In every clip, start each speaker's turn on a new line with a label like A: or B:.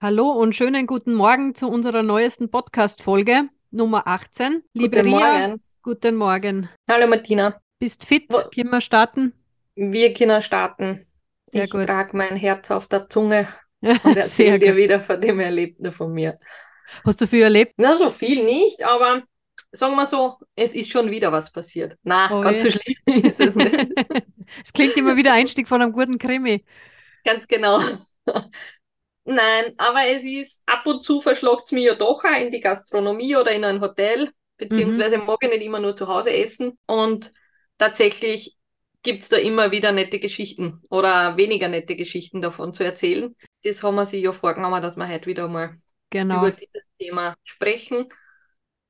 A: Hallo und schönen guten Morgen zu unserer neuesten Podcast-Folge Nummer 18. Liebe
B: Guten
A: Ria,
B: Morgen.
A: guten Morgen.
B: Hallo Martina.
A: Bist fit?
B: Wo-
A: Können wir starten?
B: Wir können starten.
A: Sehr
B: ich
A: gut.
B: trage mein Herz auf der Zunge und erzähle dir
A: gut.
B: wieder von dem Erlebten von mir.
A: Hast du viel erlebt?
B: Na, so viel nicht, aber sagen wir so, es ist schon wieder was passiert. Na,
A: Oh
B: ganz so
A: je.
B: schlimm ist es nicht.
A: Es klingt immer wieder Einstieg von einem guten Krimi.
B: Ganz genau. Nein, aber es ist, ab und zu verschlagt es mich ja doch auch in die Gastronomie oder in ein Hotel, beziehungsweise mag ich nicht immer nur zu Hause essen. Und tatsächlich gibt es da immer wieder nette Geschichten oder weniger nette Geschichten davon zu erzählen. Das haben wir sich ja vorgenommen, dass wir heute wieder mal
A: Genau.
B: über dieses Thema sprechen.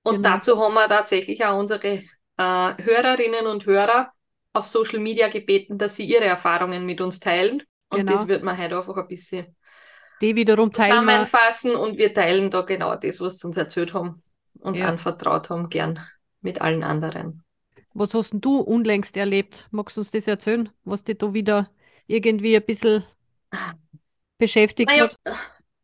B: Und
A: Genau.
B: dazu haben wir tatsächlich auch unsere äh, Hörerinnen und Hörer auf Social Media gebeten, dass sie ihre Erfahrungen mit uns teilen. Und
A: Genau.
B: das wird man heute einfach ein bisschen
A: Die wiederum teilen
B: zusammenfassen und wir teilen da genau das, was sie uns erzählt haben und
A: Ja.
B: anvertraut haben, gern mit allen anderen.
A: Was hast denn du unlängst erlebt? Magst du uns das erzählen, was dich da wieder irgendwie ein bisschen beschäftigt
B: Naja,
A: hat?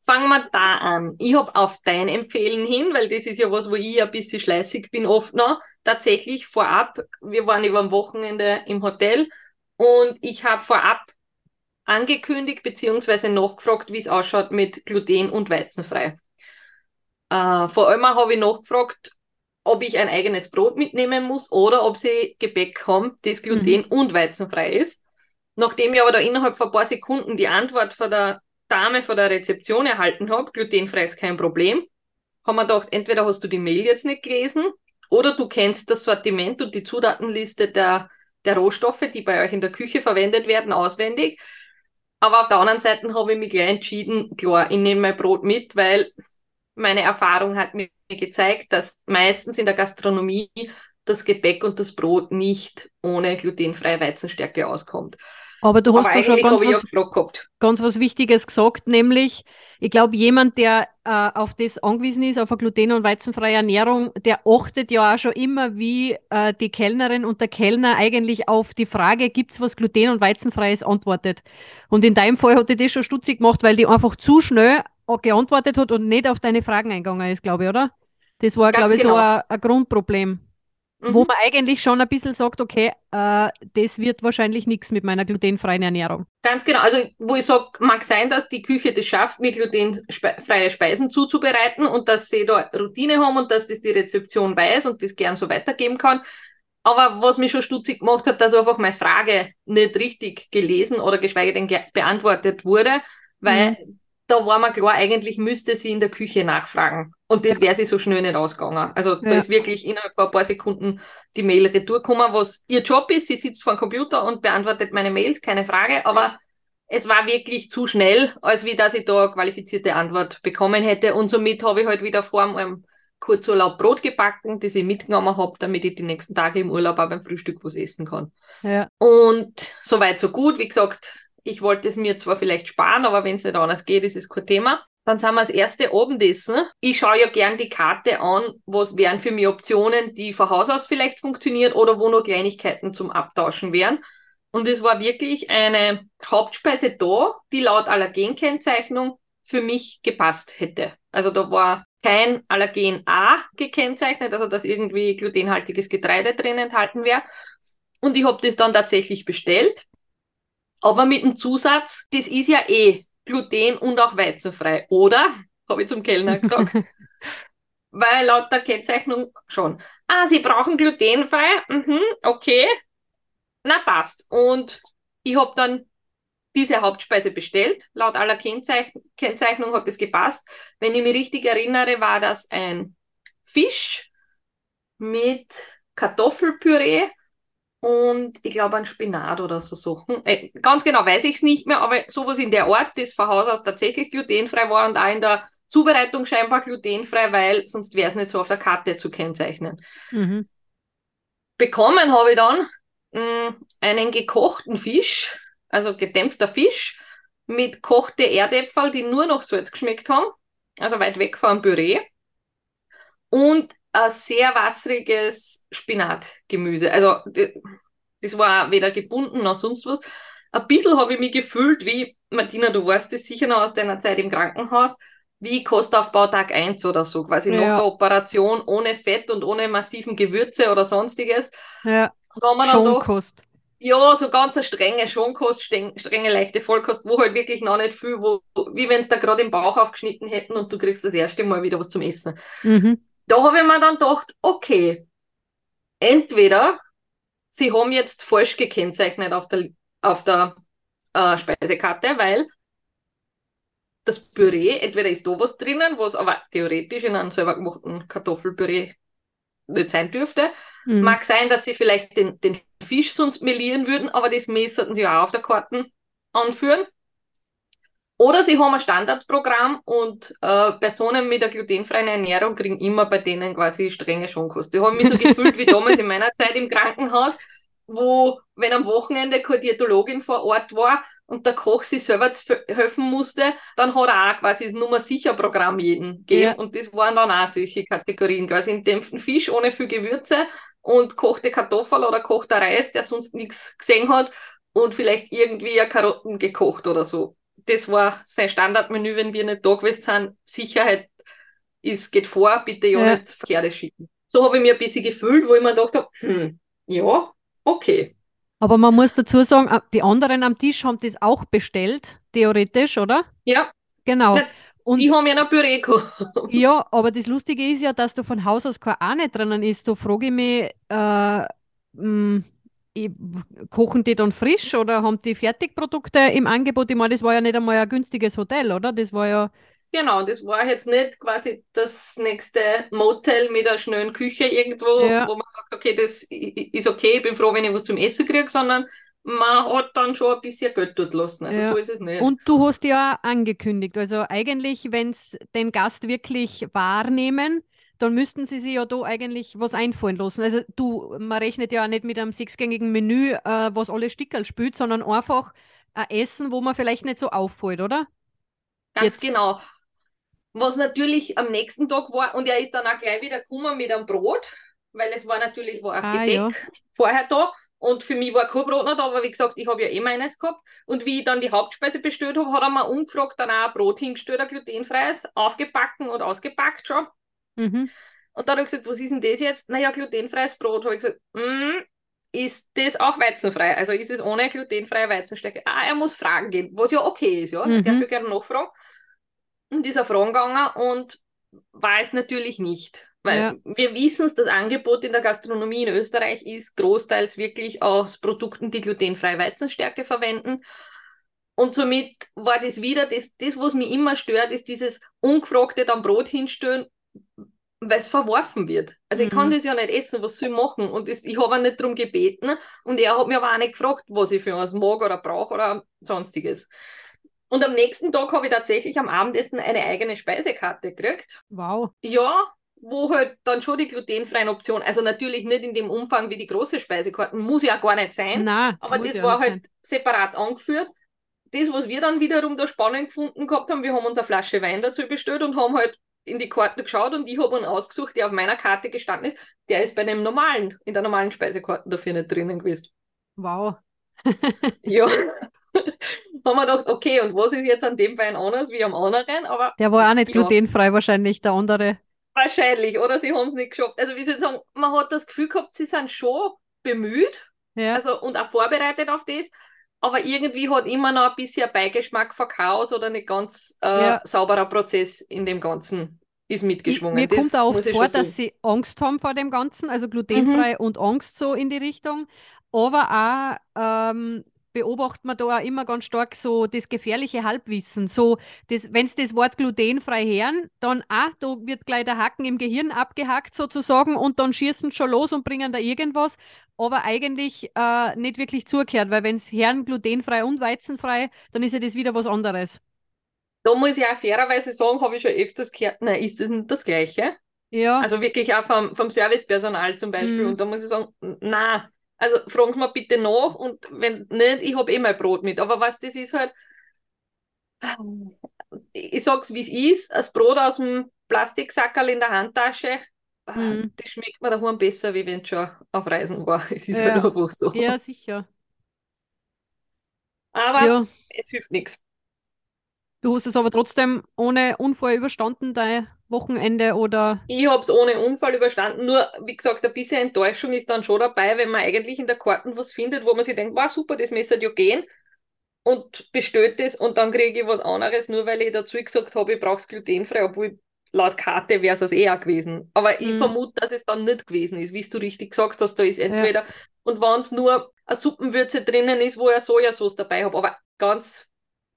B: fangen wir da an. Ich habe auf dein Empfehlen hin, weil das ist ja was, wo ich ein bisschen schleißig bin oft noch, tatsächlich vorab, wir waren über am Wochenende im Hotel und ich habe vorab angekündigt beziehungsweise nachgefragt, wie es ausschaut mit Gluten und weizenfrei. Äh, vor allem habe ich nachgefragt, ob ich ein eigenes Brot mitnehmen muss oder ob sie Gebäck haben, das gluten- und weizenfrei ist. Nachdem ich aber da innerhalb von ein paar Sekunden die Antwort von der Dame von der Rezeption erhalten habe, glutenfrei ist kein Problem, haben wir gedacht, entweder hast du die Mail jetzt nicht gelesen oder du kennst das Sortiment und die Zutatenliste der, der Rohstoffe, die bei euch in der Küche verwendet werden, auswendig. Aber auf der anderen Seite habe ich mich gleich entschieden, klar, ich nehme mein Brot mit, weil meine Erfahrung hat mir gezeigt, dass meistens in der Gastronomie das Gebäck und das Brot nicht ohne glutenfreie Weizenstärke auskommt.
A: Aber du hast
B: Aber
A: da schon ganz was, ganz was Wichtiges gesagt, nämlich, ich glaube, jemand, der äh, auf das angewiesen ist, auf eine gluten- und weizenfreie Ernährung, der achtet ja auch schon immer, wie äh, die Kellnerin und der Kellner eigentlich auf die Frage, gibt's was gluten- und weizenfreies, antwortet. Und in deinem Fall hat die das schon stutzig gemacht, weil die einfach zu schnell geantwortet hat und nicht auf deine Fragen eingegangen ist, glaube ich, oder? Das war,
B: Ganz
A: glaube ich, so
B: genau.
A: ein, ein Grundproblem. Wo
B: Mhm.
A: man eigentlich schon ein bisschen sagt, okay, äh, das wird wahrscheinlich nichts mit meiner glutenfreien Ernährung.
B: Ganz genau. Also, wo ich sage, mag sein, dass die Küche das schafft, mir glutenfreie Speisen zuzubereiten und dass sie da Routine haben und dass das die Rezeption weiß und das gern so weitergeben kann. Aber was mich schon stutzig gemacht hat, dass einfach meine Frage nicht richtig gelesen oder geschweige denn ge beantwortet wurde, weil da war mir klar, eigentlich müsste sie in der Küche nachfragen. Und das wäre sie so schnell nicht ausgegangen. Also da
A: Ja.
B: ist wirklich innerhalb von ein paar Sekunden die Mail retour gekommen, was ihr Job ist. Sie sitzt vor dem Computer und beantwortet meine Mails, keine Frage. Aber es war wirklich zu schnell, als wie dass ich da eine qualifizierte Antwort bekommen hätte. Und somit habe ich halt wieder vor einem Kurzurlaub Brot gebacken, das ich mitgenommen habe, damit ich die nächsten Tage im Urlaub auch beim Frühstück was essen kann.
A: Ja.
B: Und soweit so gut. Wie gesagt, ich wollte es mir zwar vielleicht sparen, aber wenn es nicht anders geht, ist es kein Thema. Dann sind wir das erste Abendessen. Ich schaue ja gern die Karte an, was wären für mich Optionen, die von Haus aus vielleicht funktionieren oder wo noch Kleinigkeiten zum Abtauschen wären. Und es war wirklich eine Hauptspeise da, die laut Allergenkennzeichnung für mich gepasst hätte. Also da war kein Allergen A gekennzeichnet, also dass irgendwie glutenhaltiges Getreide drin enthalten wäre. Und ich habe das dann tatsächlich bestellt. Aber mit dem Zusatz, das ist ja eh gluten- und auch weizenfrei, oder? Habe ich zum Kellner gesagt. Weil laut der Kennzeichnung schon. Ah, Sie brauchen glutenfrei? Mhm, okay. Na, passt. Und ich habe dann diese Hauptspeise bestellt. Laut aller Kennzeich Kennzeichnung hat es gepasst. Wenn ich mich richtig erinnere, war das ein Fisch mit Kartoffelpüree und ich glaube ein Spinat oder so Sachen. Äh, ganz genau weiß ich es nicht mehr, aber sowas in der Art, das von Haus aus tatsächlich glutenfrei war und auch in der Zubereitung scheinbar glutenfrei, weil sonst wäre es nicht so auf der Karte zu kennzeichnen.
A: Mhm.
B: Bekommen habe ich dann mh, mm, einen gekochten Fisch, also gedämpfter Fisch, mit kochte Erdäpfel, die nur noch Salz geschmeckt haben, also weit weg vom Püree. Und ein sehr wasseriges Spinatgemüse. Also das war weder gebunden noch sonst was. Ein bisschen habe ich mich gefühlt wie, Martina, du weißt das sicher noch aus deiner Zeit im Krankenhaus, wie Kostaufbau Tag 1 oder so, quasi ja. nach der Operation ohne Fett und ohne massiven Gewürze oder sonstiges.
A: Ja, Schonkost.
B: Ja, so ganz eine strenge Schonkost, strenge, leichte Vollkost, wo halt wirklich noch nicht viel, wo, wie wenn es da gerade im Bauch aufgeschnitten hätten und du kriegst das erste Mal wieder was zum Essen.
A: Mhm.
B: Da habe ich mir dann gedacht, okay, entweder sie haben jetzt falsch gekennzeichnet auf der, auf der äh, Speisekarte, weil das Püree, entweder ist da was drinnen, was aber theoretisch in einem selber gemachten Kartoffelpüree nicht sein dürfte. Mhm. Mag sein, dass sie vielleicht den, den Fisch sonst melieren würden, aber das müssten sie auch auf der Karte anführen. Oder sie haben ein Standardprogramm und äh, Personen mit der glutenfreien Ernährung kriegen immer bei denen quasi strenge Schonkost. Ich habe mich so gefühlt wie damals in meiner Zeit im Krankenhaus, wo, wenn am Wochenende keine Diätologin vor Ort war und der Koch sich selber helfen musste, dann hat er auch quasi das Nummer sicher Programm jeden gegeben. Ja. Und das waren dann auch solche Kategorien, quasi in dämpften Fisch ohne viel Gewürze und kochte Kartoffel oder kochter Reis, der sonst nichts gesehen hat und vielleicht irgendwie Karotten gekocht oder so. Das war sein Standardmenü, wenn wir nicht da gewesen sind. Sicherheit ist, geht vor, bitte ja, ja. nicht verkehrte schicken. So habe ich mir ein bisschen gefühlt, wo ich mir gedacht habe, hm, ja, Okay.
A: Aber man muss dazu sagen, äh, die anderen am Tisch haben das auch bestellt, theoretisch, oder?
B: Ja.
A: Genau.
B: Und die haben ja noch Püree gehabt.
A: Ja, aber das Lustige ist ja, dass da von Haus aus kein Ahne drinnen ist. Da frage ich mich, äh, mh, hm, kochen die dann frisch oder haben die Fertigprodukte im Angebot? Ich meine, das war ja nicht einmal ein günstiges Hotel, oder? Das war ja
B: Genau, das war jetzt nicht quasi das nächste Motel mit einer schnellen Küche irgendwo, ja. wo man sagt, okay, das ist okay, ich bin froh, wenn ich was zum Essen kriege, sondern man hat dann schon ein bisschen Geld dort lassen. Also ja. so ist es nicht.
A: Und du hast ja angekündigt, also eigentlich, wenn es den Gast wirklich wahrnehmen, dann müssten sie sich ja da eigentlich was einfallen lassen. Also du, man rechnet ja nicht mit einem sechsgängigen Menü, äh, was alle Stickerl spült, sondern einfach ein Essen, wo man vielleicht nicht so auffällt, oder?
B: Ganz Jetzt. genau. Was natürlich am nächsten Tag war, und er ist dann auch gleich wieder gekommen mit einem Brot, weil es war natürlich war ein ah, Gedeck ja. vorher da. Und für mich war kein Brot noch da, aber wie gesagt, ich habe ja eh meines gehabt. Und wie ich dann die Hauptspeise bestellt habe, hat er mir umgefragt, dann auch ein Brot hingestellt, ein glutenfreies, aufgebacken und ausgepackt schon.
A: Mhm.
B: Und dann habe ich gesagt, was ist denn das jetzt? Naja, glutenfreies Brot. Habe ich gesagt, mm, ist das auch weizenfrei? Also ist es ohne glutenfreie Weizenstärke? Ah, er muss Fragen gehen, was ja okay ist, ja. Mhm. Ich darf gerne nachfragen in dieser Frage gegangen und weiß natürlich nicht. Weil ja. wir wissen es, das Angebot in der Gastronomie in Österreich ist großteils wirklich aus Produkten, die glutenfreie Weizenstärke verwenden. Und somit war das wieder, das, das was mich immer stört, ist dieses ungefragte dann Brot hinstellen, weil es verworfen wird. Also mhm. ich kann mhm. das ja nicht essen, was soll ich machen? Und das, ich habe nicht darum gebeten und er hat mir aber auch nicht gefragt, was ich für was mag oder brauche oder sonstiges. Und am nächsten Tag habe ich tatsächlich am Abendessen eine eigene Speisekarte gekriegt.
A: Wow.
B: Ja, wo halt dann schon die glutenfreien Optionen, also natürlich nicht in dem Umfang wie die große Speisekarte, muss ja gar nicht sein,
A: Nein,
B: aber das war halt sein. separat angeführt. Das, was wir dann wiederum da spannend gefunden gehabt haben, wir haben uns eine Flasche Wein dazu bestellt und haben halt in die Karte geschaut und ich habe einen ausgesucht, der auf meiner Karte gestanden ist. Der ist bei einem normalen, in der normalen Speisekarte dafür nicht drinnen gewesen.
A: Wow.
B: ja. haben wir gedacht, okay, und was ist jetzt an dem Wein anders wie am anderen? Aber,
A: der war auch nicht ja. glutenfrei wahrscheinlich, der andere.
B: Wahrscheinlich, oder sie haben es nicht geschafft. Also wie soll ich sagen, man hat das Gefühl gehabt, sie sind schon bemüht ja. also, und auch vorbereitet auf das, aber irgendwie hat immer noch ein bisschen Beigeschmack von Chaos oder nicht ganz äh, ja. sauberer Prozess in dem Ganzen ist mitgeschwungen.
A: Ich, mir das kommt auch vor, dass sie Angst haben vor dem Ganzen, also glutenfrei mhm. und Angst so in die Richtung, aber auch ähm, beobachtet man da auch immer ganz stark so das gefährliche Halbwissen. So, wenn sie das Wort glutenfrei hören, dann ah, da wird gleich der Haken im Gehirn abgehackt sozusagen und dann schießen schon los und bringen da irgendwas, aber eigentlich äh, nicht wirklich zugehört, weil wenn es hören glutenfrei und weizenfrei, dann ist ja das wieder was anderes.
B: da muss ich auch fairerweise sagen, habe ich schon öfters gehört, nein, ist das nicht das Gleiche?
A: Ja.
B: Also wirklich auch vom, vom Servicepersonal zum Beispiel.
A: Mhm.
B: Und da muss ich sagen, na, also fragen Sie mal bitte nach und wenn nicht, ich habe eh mein Brot mit. Aber was das ist halt, ich sag's wie es ist, das Brot aus dem Plastiksackerl in der Handtasche,
A: Mhm.
B: das schmeckt mir daheim besser, wie wenn es schon auf Reisen war. Es ist
A: Ja.
B: halt einfach so.
A: ja, sicher.
B: Aber
A: Ja.
B: es hilft nichts.
A: Du hast es aber trotzdem ohne Unfall überstanden, dein Wochenende oder
B: Ich habe es ohne Unfall überstanden. Nur, wie gesagt, ein bisschen Enttäuschung ist dann schon dabei, wenn man eigentlich in der Karten was findet, wo man sich denkt, wow, super, das müsste ja gehen. Und bestellt es und dann kriege ich was anderes, nur weil ich dazu gesagt habe, ich brauche es glutenfrei, obwohl laut Karte wäre es eher gewesen. Aber ich
A: Mhm.
B: vermute, dass es dann nicht gewesen ist, wie du richtig gesagt hast, da ist entweder, und wenn es nur eine Suppenwürze drinnen ist, wo ich Sojasauce dabei habe, aber ganz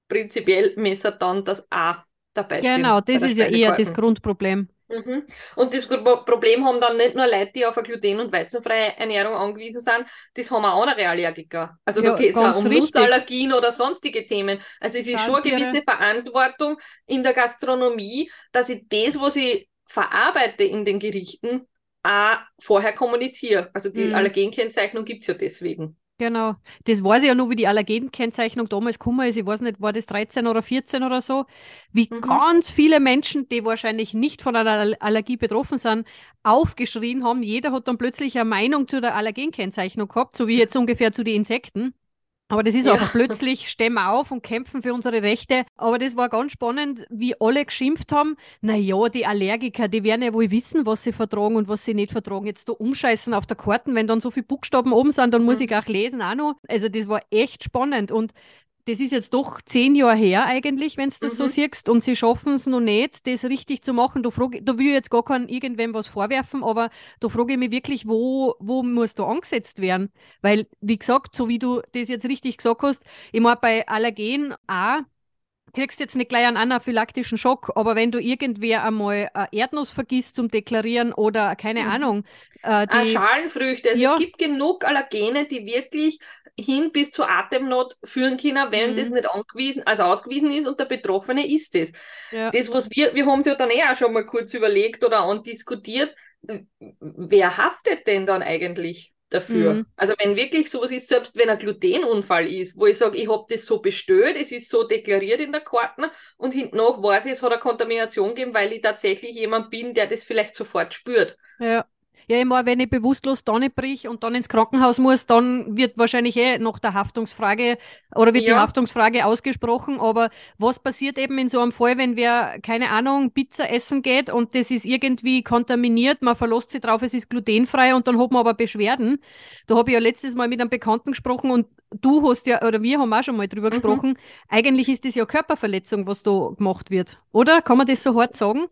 B: prinzipiell müsste dann das auch dabei stehen.
A: genau, das ist ja eher das. Grundproblem.
B: Mhm. Und das Pro- Problem haben dann nicht nur Leute, die auf eine gluten- und weizenfreie Ernährung angewiesen sind, das haben auch andere Allergiker. Also
A: Ja,
B: da geht es auch um
A: richtig.
B: Nussallergien oder sonstige Themen. Also es ist schon eine gewisse Verantwortung in der Gastronomie, dass ich das, was ich verarbeite in den Gerichten, auch vorher kommuniziere. Also die
A: Mhm.
B: Allergenkennzeichnung gibt es ja deswegen.
A: Genau. Das weiß ich ja nur, wie die Allergenkennzeichnung damals gekommen ist. Ich weiß nicht, war das 13 oder 14 oder so? Wie
B: Mhm.
A: ganz viele Menschen, die wahrscheinlich nicht von einer All- Allergie betroffen sind, aufgeschrien haben. Jeder hat dann plötzlich eine Meinung zu der Allergenkennzeichnung gehabt, so wie jetzt ungefähr zu den Insekten. Aber das ist
B: Ja.
A: einfach plötzlich, stehen wir auf und kämpfen für unsere Rechte. Aber das war ganz spannend, wie alle geschimpft haben. Na ja, die Allergiker, die werden ja wohl wissen, was sie vertragen und was sie nicht vertragen. Jetzt da umscheißen auf der Karten, wenn dann so viele Buchstaben oben sind, dann muss
B: Mhm.
A: ich auch lesen auch noch. Also das war echt spannend und das ist jetzt doch zehn Jahre her eigentlich, wenn du das so
B: Mhm.
A: siehst und sie schaffen es noch nicht, das richtig zu machen. Da, frag, da will ich jetzt gar keinen irgendwem was vorwerfen, aber da frage ich mich wirklich, wo, wo muss da angesetzt werden? Weil, wie gesagt, so wie du das jetzt richtig gesagt hast, ich meine, bei Allergen auch, kriegst jetzt nicht gleich einen anaphylaktischen Schock, aber wenn du irgendwer einmal Erdnuss vergisst zum Deklarieren oder keine
B: Mhm.
A: Ahnung, äh,
B: Ah,
A: die,
B: Schalenfrüchte. Also
A: Ja.
B: es gibt genug Allergene, die wirklich hin bis zur Atemnot führen können, wenn
A: Mhm.
B: das nicht angewiesen, also ausgewiesen ist und der Betroffene ist es.
A: ja,
B: Das, was wir, wir haben es ja dann eh auch schon mal kurz überlegt oder andiskutiert, wer haftet denn dann eigentlich dafür?
A: Mhm.
B: Also wenn wirklich sowas ist, selbst wenn ein Glutenunfall ist, wo ich sage, ich habe das so bestellt, es ist so deklariert in der Karten und hinten nach weiß ich, es hat eine Kontamination gegeben, weil ich tatsächlich jemand bin, der das vielleicht sofort spürt.
A: Ja. Ja, meine, wenn ich bewusstlos da nicht brich und dann ins Krankenhaus muss, dann wird wahrscheinlich eh noch der Haftungsfrage oder wird die
B: Ja.
A: Haftungsfrage ausgesprochen. Aber was passiert eben in so einem Fall, wenn wer, keine Ahnung, Pizza essen geht und das ist irgendwie kontaminiert, man verlässt sich drauf, es ist glutenfrei und dann hat man aber Beschwerden. Da habe ich ja letztes Mal mit einem Bekannten gesprochen und du hast ja, oder wir haben auch schon mal drüber
B: Mhm.
A: gesprochen, eigentlich ist das ja Körperverletzung, was da gemacht wird. Oder? Kann man das so hart sagen?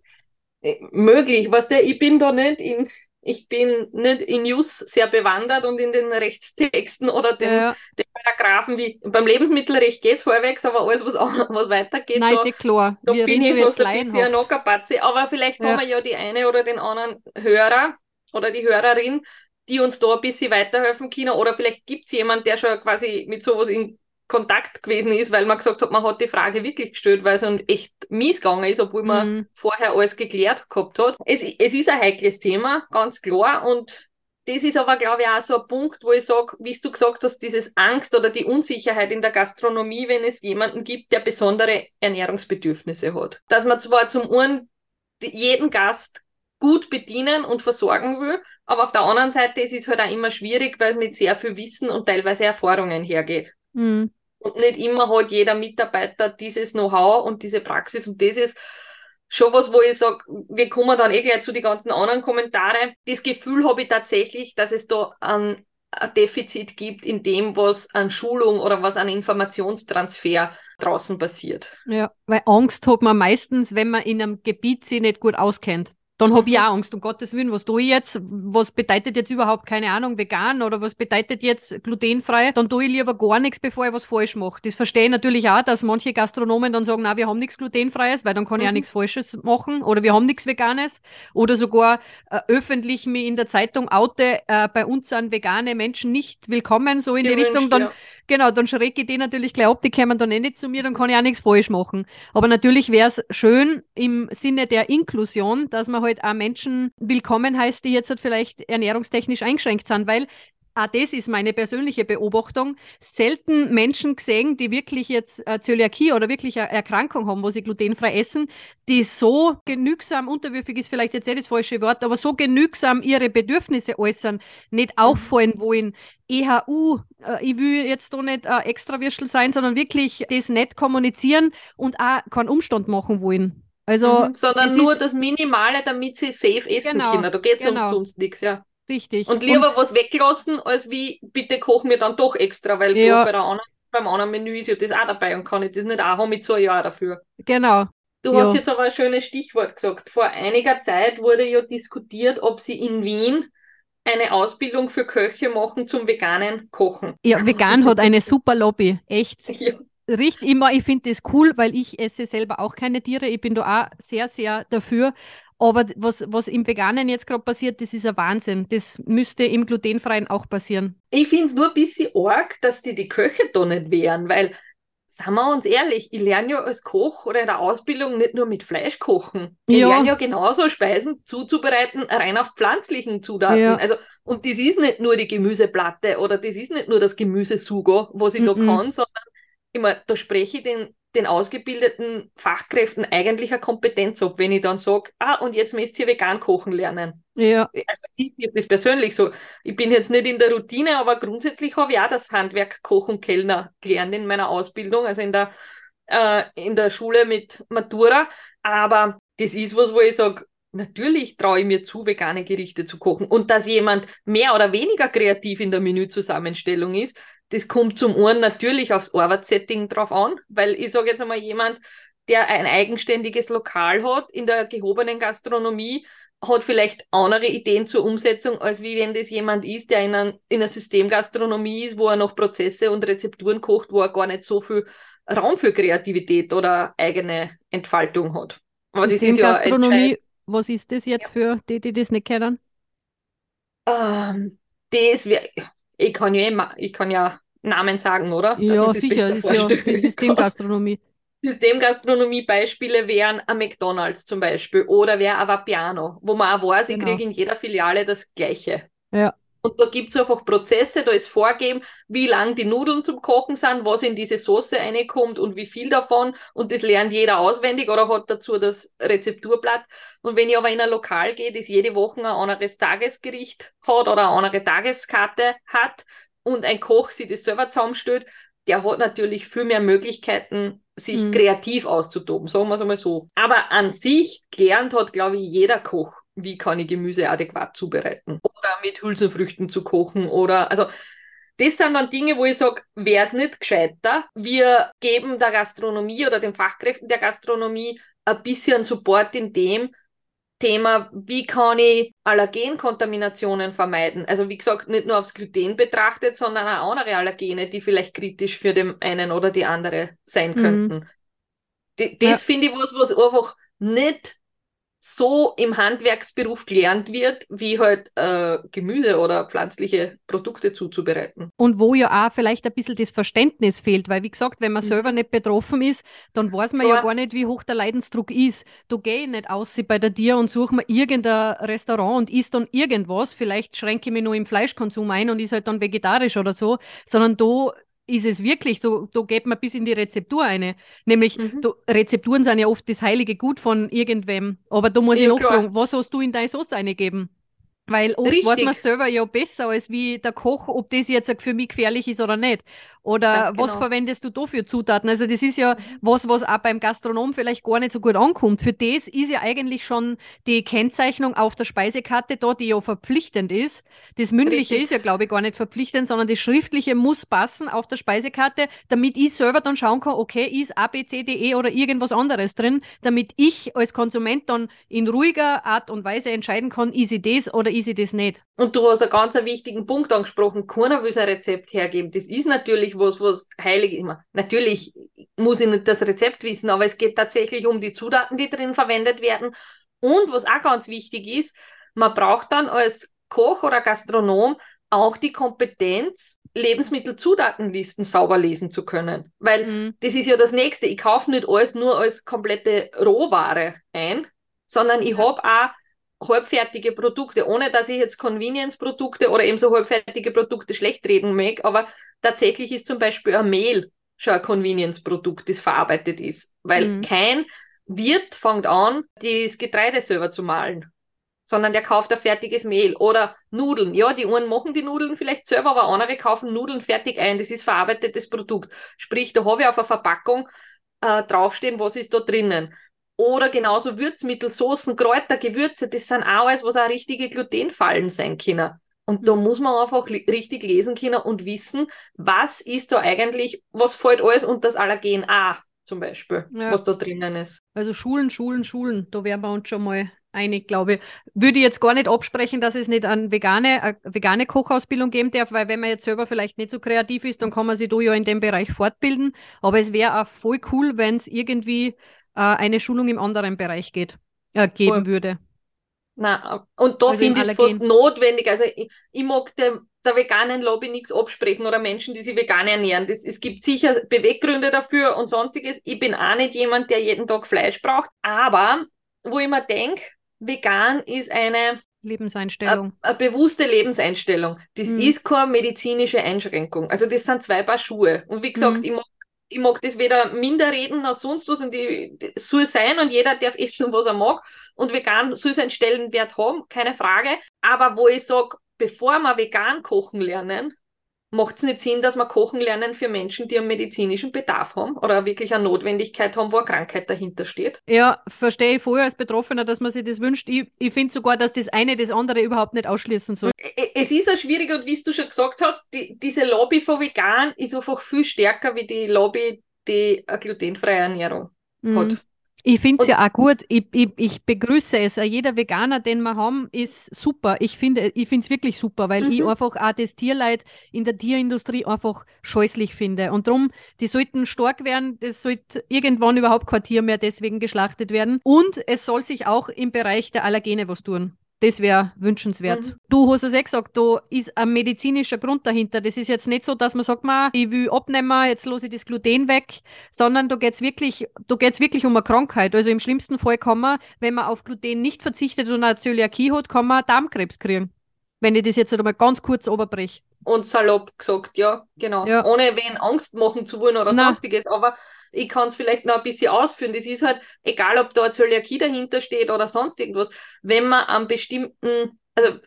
B: Äh, möglich. Was der, ich bin da nicht in, ich bin nicht in News sehr bewandert und in den Rechtstexten oder den,
A: Ja,
B: den Paragraphen wie beim Lebensmittelrecht geht's vorwärts, aber alles, was, was weitergeht,
A: nein,
B: da,
A: ist eh klar.
B: da
A: Wir
B: bin ich
A: jetzt
B: ein bisschen noch Kapazität. Aber vielleicht
A: Ja.
B: haben wir ja die eine oder den anderen Hörer oder die Hörerin, die uns da ein bisschen weiterhelfen können. Oder vielleicht gibt's jemand, der schon quasi mit sowas in Kontakt gewesen ist, weil man gesagt hat, man hat die Frage wirklich gestellt, weil es dann echt mies gegangen ist, obwohl man
A: Mhm.
B: vorher alles geklärt gehabt hat. Es, es ist ein heikles Thema, ganz klar. Und das ist aber, glaube ich, auch so ein Punkt, wo ich sage, wie du gesagt hast, dieses Angst oder die Unsicherheit in der Gastronomie, wenn es jemanden gibt, der besondere Ernährungsbedürfnisse hat. Dass man zwar zum einen jeden Gast gut bedienen und versorgen will, aber auf der anderen Seite ist es halt auch immer schwierig, weil es mit sehr viel Wissen und teilweise Erfahrungen hergeht.
A: Mhm.
B: Und nicht immer hat jeder Mitarbeiter dieses Know-how und diese Praxis. Und das ist schon was, wo ich sage, wir kommen dann eh gleich zu den ganzen anderen Kommentare. Das Gefühl habe ich tatsächlich, dass es da ein, ein Defizit gibt in dem, was an Schulung oder was an Informationstransfer draußen passiert.
A: Ja, weil Angst hat man meistens, wenn man in einem Gebiet sich nicht gut auskennt. Dann hab ich
B: Mhm.
A: auch Angst, um Gottes Willen, was tue ich jetzt? Was bedeutet jetzt überhaupt, keine Ahnung, vegan oder was bedeutet jetzt glutenfrei? Dann tue ich lieber gar nichts, bevor ich was falsch mache. Das verstehe ich natürlich auch, dass manche Gastronomen dann sagen, na, wir haben nichts glutenfreies, weil dann kann ich auch
B: Mhm.
A: nichts Falsches machen oder wir haben nichts Veganes oder sogar äh, öffentlich mich in der Zeitung oute, äh, bei uns sind vegane Menschen nicht willkommen, so in die
B: Gewünscht,
A: Richtung. Dann
B: ja.
A: Genau, dann schrecke ich die natürlich gleich ab, die kommen dann eh nicht zu mir, dann kann ich auch nichts falsch machen. Aber natürlich wäre es schön im Sinne der Inklusion, dass man halt auch Menschen willkommen heißt, die jetzt halt vielleicht ernährungstechnisch eingeschränkt sind, weil auch das ist meine persönliche Beobachtung, selten Menschen gesehen, die wirklich jetzt äh, Zöliakie oder wirklich eine Erkrankung haben, wo sie glutenfrei essen, die so genügsam, unterwürfig ist vielleicht jetzt eh das falsche Wort, aber so genügsam ihre Bedürfnisse äußern, nicht mhm. auffallen wollen, EHU, äh, ich will jetzt doch nicht äh, Extrawürstel sein, sondern wirklich das nicht kommunizieren und auch keinen Umstand machen wollen. Also,
B: mhm, sondern nur das Minimale, damit sie safe essen genau, können. Da geht es genau. sonst nichts, ja.
A: Richtig.
B: Und lieber und, was weglassen, als wie, bitte koch mir dann doch extra, weil ja. bei der anderen, beim anderen Menü ist ja das auch dabei und kann ich das nicht auch haben mit so einem Jahr dafür.
A: Genau.
B: Du ja. hast jetzt aber ein schönes Stichwort gesagt. Vor einiger Zeit wurde ja diskutiert, ob sie in Wien eine Ausbildung für Köche machen zum veganen Kochen.
A: Ja, vegan hat eine super Lobby. Echt. Ja. Riecht immer, ich finde das cool, weil ich esse selber auch keine Tiere. Ich bin da auch sehr, sehr dafür. Aber was, was im Veganen jetzt gerade passiert, das ist ein Wahnsinn. Das müsste im Glutenfreien auch passieren.
B: Ich finde es nur ein bisschen arg, dass die die Köche da nicht wären, weil, sagen wir uns ehrlich, ich lerne ja als Koch oder in der Ausbildung nicht nur mit Fleisch kochen. Ich ja. lerne ja genauso Speisen zuzubereiten, rein auf pflanzlichen Zutaten. Ja. Also, und das ist nicht nur die Gemüseplatte oder das ist nicht nur das Gemüsesugo, was ich mm -mm. da kann, sondern immer, da spreche ich den den ausgebildeten Fachkräften eigentlich eine Kompetenz ab, wenn ich dann sage, ah, und jetzt müsst ihr vegan kochen lernen.
A: Ja.
B: Also ich sehe das persönlich so. Ich bin jetzt nicht in der Routine, aber grundsätzlich habe ich auch das Handwerk Koch und Kellner gelernt in meiner Ausbildung, also in der, äh, in der Schule mit Matura. Aber das ist was, wo ich sage, natürlich traue ich mir zu, vegane Gerichte zu kochen. Und dass jemand mehr oder weniger kreativ in der Menüzusammenstellung ist, das kommt zum einen natürlich aufs Arbeitssetting drauf an, weil ich sage jetzt einmal jemand, der ein eigenständiges Lokal hat in der gehobenen Gastronomie, hat vielleicht andere Ideen zur Umsetzung, als wie wenn das jemand ist, der in, ein, in einer Systemgastronomie ist, wo er noch Prozesse und Rezepturen kocht, wo er gar nicht so viel Raum für Kreativität oder eigene Entfaltung hat.
A: Aber Systemgastronomie, ja was ist das jetzt ja. für die, die das nicht kennen?
B: Ähm, das wäre ich kann ja, eh ich kann ja Namen sagen, oder?
A: Dass ja, sicher, das ist ja die Systemgastronomie.
B: Systemgastronomie-Beispiele wären ein McDonalds zum Beispiel oder wäre ein Vapiano, wo man auch weiß, genau. ich kriege in jeder Filiale das Gleiche.
A: Ja.
B: Und da gibt es einfach Prozesse, da ist vorgegeben, wie lang die Nudeln zum Kochen sind, was in diese Soße reinkommt und wie viel davon. Und das lernt jeder auswendig oder hat dazu das Rezepturblatt. Und wenn ich aber in ein Lokal gehe, das jede Woche ein anderes Tagesgericht hat oder eine andere Tageskarte hat und ein Koch sich das selber zusammenstellt, der hat natürlich viel mehr Möglichkeiten, sich mhm. kreativ auszutoben, sagen wir es einmal so. Aber an sich gelernt hat, glaube ich, jeder Koch wie kann ich Gemüse adäquat zubereiten oder mit Hülsenfrüchten zu kochen oder also das sind dann Dinge, wo ich sage, wäre es nicht gescheiter, wir geben der Gastronomie oder den Fachkräften der Gastronomie ein bisschen Support in dem Thema, wie kann ich Allergenkontaminationen vermeiden. Also wie gesagt, nicht nur aufs Gluten betrachtet, sondern auch andere Allergene, die vielleicht kritisch für den einen oder die andere sein mhm. könnten. Das ja. finde ich was, was einfach nicht so im Handwerksberuf gelernt wird, wie halt äh, Gemüse oder pflanzliche Produkte zuzubereiten.
A: Und wo ja auch vielleicht ein bisschen das Verständnis fehlt, weil wie gesagt, wenn man mhm. selber nicht betroffen ist, dann weiß man ja. ja gar nicht, wie hoch der Leidensdruck ist. Du geh nicht aus bei der Tier und suche mir irgendein Restaurant und isst dann irgendwas, vielleicht schränke ich mich nur im Fleischkonsum ein und ist halt dann vegetarisch oder so, sondern du ist es wirklich, so, da geht man bis in die Rezeptur eine. Nämlich, mhm. du, Rezepturen sind ja oft das heilige Gut von irgendwem. Aber da muss ja, ich noch klar. fragen, was hast du in deine Sauce eingegeben? Weil oft Richtig. weiß man selber ja besser als wie der Koch, ob das jetzt für mich gefährlich ist oder nicht. Oder genau. was verwendest du da für Zutaten? Also das ist ja was, was auch beim Gastronom vielleicht gar nicht so gut ankommt. Für das ist ja eigentlich schon die Kennzeichnung auf der Speisekarte da, die ja verpflichtend ist. Das mündliche Richtig. ist ja, glaube ich, gar nicht verpflichtend, sondern das schriftliche muss passen auf der Speisekarte, damit ich selber dann schauen kann, okay, ist A, B, C, D, E oder irgendwas anderes drin, damit ich als Konsument dann in ruhiger Art und Weise entscheiden kann, ist ich das oder ist ich das nicht.
B: Und du hast einen ganz wichtigen Punkt angesprochen. Keiner will sein Rezept hergeben. Das ist natürlich was, was heilig ist. Natürlich muss ich nicht das Rezept wissen, aber es geht tatsächlich um die Zutaten, die drin verwendet werden. Und was auch ganz wichtig ist, man braucht dann als Koch oder Gastronom auch die Kompetenz, Lebensmittelzutatenlisten sauber lesen zu können. Weil mhm. das ist ja das Nächste. Ich kaufe nicht alles nur als komplette Rohware ein, sondern ich habe auch halbfertige Produkte, ohne dass ich jetzt Convenience-Produkte oder eben so halbfertige Produkte schlecht reden mag, aber tatsächlich ist zum Beispiel ein Mehl schon ein Convenience-Produkt, das verarbeitet ist. Weil mhm. kein Wirt fängt an, das Getreide selber zu mahlen sondern der kauft ein fertiges Mehl oder Nudeln. Ja, die einen machen die Nudeln vielleicht selber, aber andere kaufen Nudeln fertig ein. Das ist verarbeitetes Produkt. Sprich, da habe ich auf der Verpackung äh, draufstehen, was ist da drinnen. Oder genauso Würzmittel, Soßen, Kräuter, Gewürze, das sind auch alles, was auch richtige Glutenfallen sein können. Und da mhm. muss man einfach richtig lesen können und wissen, was ist da eigentlich, was fällt alles unter das Allergen A zum Beispiel, ja. was da drinnen ist.
A: Also Schulen, Schulen, Schulen, da werden wir uns schon mal einig, glaube ich. Würde ich jetzt gar nicht absprechen, dass es nicht eine vegane, eine vegane Kochausbildung geben darf, weil wenn man jetzt selber vielleicht nicht so kreativ ist, dann kann man sich da ja in dem Bereich fortbilden. Aber es wäre auch voll cool, wenn es irgendwie äh, eine Schulung im anderen Bereich geht, äh, geben voll. würde.
B: Na, und da also finde ich es fast notwendig. Also ich, ich mag dem, der veganen Lobby nichts absprechen oder Menschen, die sich vegan ernähren. Das, es gibt sicher Beweggründe dafür und sonstiges. Ich bin auch nicht jemand, der jeden Tag Fleisch braucht. Aber wo ich mir denke, vegan ist eine
A: Lebenseinstellung.
B: Eine, eine bewusste Lebenseinstellung. Das mhm. ist keine medizinische Einschränkung. Also das sind zwei Paar Schuhe. Und wie gesagt, mhm. ich, mag, ich mag das weder minder reden noch sonst was. Und die, das soll sein und jeder darf essen, was er mag. Und vegan soll seinen Stellenwert haben, keine Frage. Aber wo ich sage, bevor wir vegan kochen lernen, macht es nicht Sinn, dass wir kochen lernen für Menschen, die einen medizinischen Bedarf haben oder wirklich eine Notwendigkeit haben, wo eine Krankheit dahinter steht?
A: Ja, verstehe ich vorher als Betroffener, dass man sich das wünscht. Ich, ich finde sogar, dass das eine das andere überhaupt nicht ausschließen soll.
B: Es ist ja schwierig und wie du schon gesagt hast, die, diese Lobby von vegan ist einfach viel stärker wie die Lobby, die eine glutenfreie Ernährung mhm. hat.
A: Ich finde es ja auch gut. Ich, ich, ich, begrüße es. Jeder Veganer, den wir haben, ist super. Ich finde ich es wirklich super, weil mhm. ich einfach auch das Tierleid in der Tierindustrie einfach scheußlich finde. Und darum, die sollten stark werden. Es sollte irgendwann überhaupt kein Tier mehr deswegen geschlachtet werden. Und es soll sich auch im Bereich der Allergene was tun. Das wäre wünschenswert. Mhm. Du hast es eh gesagt, da ist ein medizinischer Grund dahinter. Das ist jetzt nicht so, dass man sagt, man, ich will abnehmen, jetzt lasse ich das Gluten weg, sondern da geht es wirklich, wirklich um eine Krankheit. Also im schlimmsten Fall kann man, wenn man auf Gluten nicht verzichtet und eine Zöliakie hat, kann man Darmkrebs kriegen. Wenn ich das jetzt einmal ganz kurz oberbreche
B: und salopp gesagt, ja, genau. Ja. Ohne wen Angst machen zu wollen oder Nein. sonstiges. Aber ich kann es vielleicht noch ein bisschen ausführen. Das ist halt, egal ob da eine Zöliakie dahinter steht oder sonst irgendwas, wenn man an bestimmten, also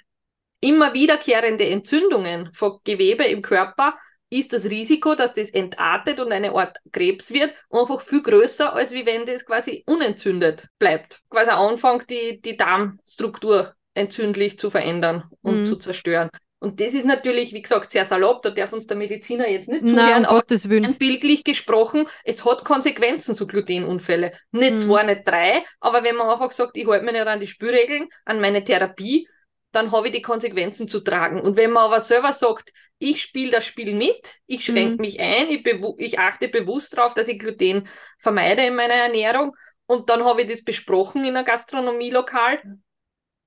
B: immer wiederkehrende Entzündungen von Gewebe im Körper, ist das Risiko, dass das entartet und eine Art Krebs wird, einfach viel größer, als wie wenn das quasi unentzündet bleibt. Quasi anfängt, die, die Darmstruktur entzündlich zu verändern und mhm. zu zerstören. Und das ist natürlich, wie gesagt, sehr salopp, da darf uns der Mediziner jetzt nicht zuhören,
A: Nein, um Gottes Willen.
B: bildlich gesprochen, es hat Konsequenzen, so Glutenunfälle. Nicht mhm. zwei, nicht drei, aber wenn man einfach sagt, ich halte mich nicht an die Spülregeln, an meine Therapie, dann habe ich die Konsequenzen zu tragen. Und wenn man aber selber sagt, ich spiele das Spiel mit, ich schränke mhm. mich ein, ich, ich achte bewusst darauf, dass ich Gluten vermeide in meiner Ernährung, und dann habe ich das besprochen in einem Gastronomielokal,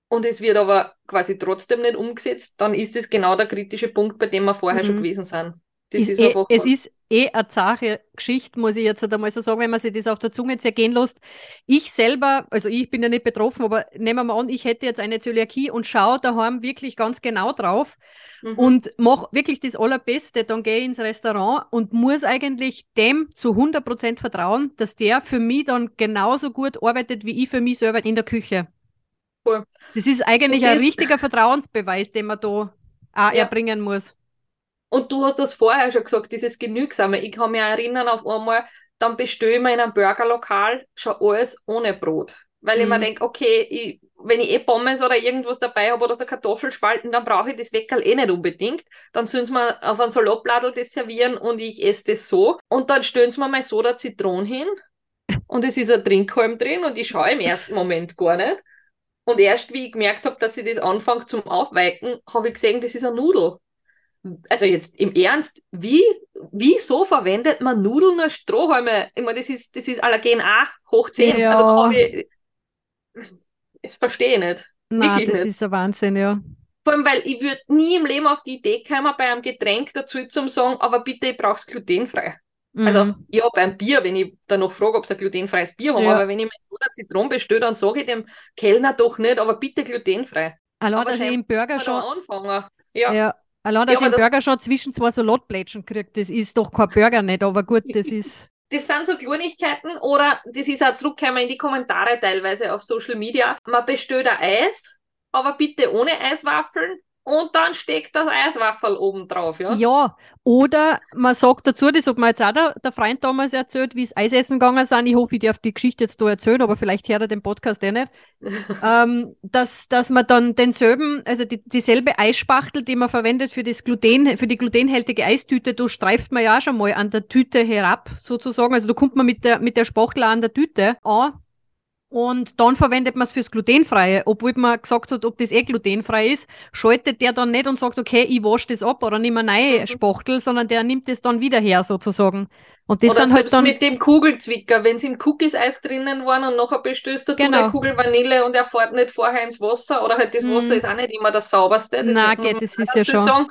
B: und es wird aber quasi trotzdem nicht umgesetzt, dann ist es genau der kritische Punkt, bei dem wir vorher mhm. schon gewesen sind.
A: Ist ist eh, es ist eh eine zache Geschichte, muss ich jetzt einmal so sagen, wenn man sich das auf der Zunge zergehen lässt. Ich selber, also ich bin ja nicht betroffen, aber nehmen wir mal an, ich hätte jetzt eine Zöliakie und schaue daheim wirklich ganz genau drauf mhm. und mache wirklich das Allerbeste. Dann gehe ich ins Restaurant und muss eigentlich dem zu 100% vertrauen, dass der für mich dann genauso gut arbeitet wie ich für mich selber in der Küche. Cool. Das ist eigentlich das ein richtiger Vertrauensbeweis, den man da auch ja. erbringen muss.
B: Und du hast das vorher schon gesagt, dieses Genügsame. Ich kann mich erinnern auf einmal, dann bestelle ich mir in einem Burgerlokal schon alles ohne Brot. Weil mhm. ich mir mhm. denke, okay, ich, wenn ich eh Pommes oder irgendwas dabei habe oder so Kartoffelspalten, dann brauche ich das Weckerl eh nicht unbedingt. Dann sollen sie mir auf ein Salatbladel das servieren und ich esse das so. Und dann stellen sie mir mal so der Zitronen hin und es ist ein Trinkhalm drin und ich schaue im ersten Moment gar nicht. Und erst wie ich gemerkt habe, dass sie das anfängt zum Aufweichen, habe ich gesehen, das ist eine Nudel. Also jetzt im Ernst, wie, wieso verwendet man Nudeln als Strohhalme? Ich meine, das ist, das ist Allergen A hoch 10. Ja. Also ich, das verstehe ich nicht.
A: Nein, Wirklich das nicht. ist ein Wahnsinn, ja.
B: Vor allem, weil ich würde nie im Leben auf die Idee kommen, bei einem Getränk dazu zu sagen, aber bitte, ich brauche es glutenfrei.
A: Mhm.
B: Also, ja, beim Bier, wenn ich dann noch frage, ob sie ein glutenfreies Bier haben,
A: Ja.
B: aber wenn ich mir so eine Zitronen bestelle, dann sage ich dem Kellner doch nicht, aber bitte glutenfrei.
A: allein, dass ich im Burger schon,
B: anfangen. Ja.
A: ja, allein, dass
B: Ja,
A: ich im
B: das-
A: Burger schon zwischen zwei Salatplätschen kriegt, das ist doch kein Burger nicht, aber gut, das ist,
B: Das sind so Kleinigkeiten oder das ist auch zurückgekommen in die Kommentare teilweise auf Social Media. Man bestellt ein Eis, aber bitte ohne Eiswaffeln und dann steckt das Eiswaffel oben drauf, ja?
A: ja, oder man sagt dazu, das hat mir jetzt auch der, der Freund damals erzählt, wie es Eisessen gegangen sind, ich hoffe, ich darf die Geschichte jetzt da erzählen, aber vielleicht hört er den Podcast eh nicht, ähm, dass, dass man dann denselben, also die, dieselbe Eisspachtel, die man verwendet für das Gluten, für die glutenhaltige Eistüte, da streift man ja auch schon mal an der Tüte herab, sozusagen. Also da kommt man mit der, mit der Spachtel an der Tüte an. Und dann verwendet man es fürs Glutenfreie. Obwohl man gesagt hat, ob das eh glutenfrei ist, schaltet der dann nicht und sagt, okay, ich wasche das ab oder nimm eine neue
B: Mhm.
A: Spachtel, sondern der nimmt das dann wieder her, sozusagen. Und das
B: Oder
A: sind halt dann.
B: mit dem Kugelzwicker, wenn es im Cookies-Eis drinnen waren und nachher bestößt du
A: Genau.
B: eine Kugel Vanille und er fährt nicht vorher ins Wasser oder halt das. Wasser ist auch nicht immer das sauberste. Das man
A: geht, das ist ja schon.
B: sagen.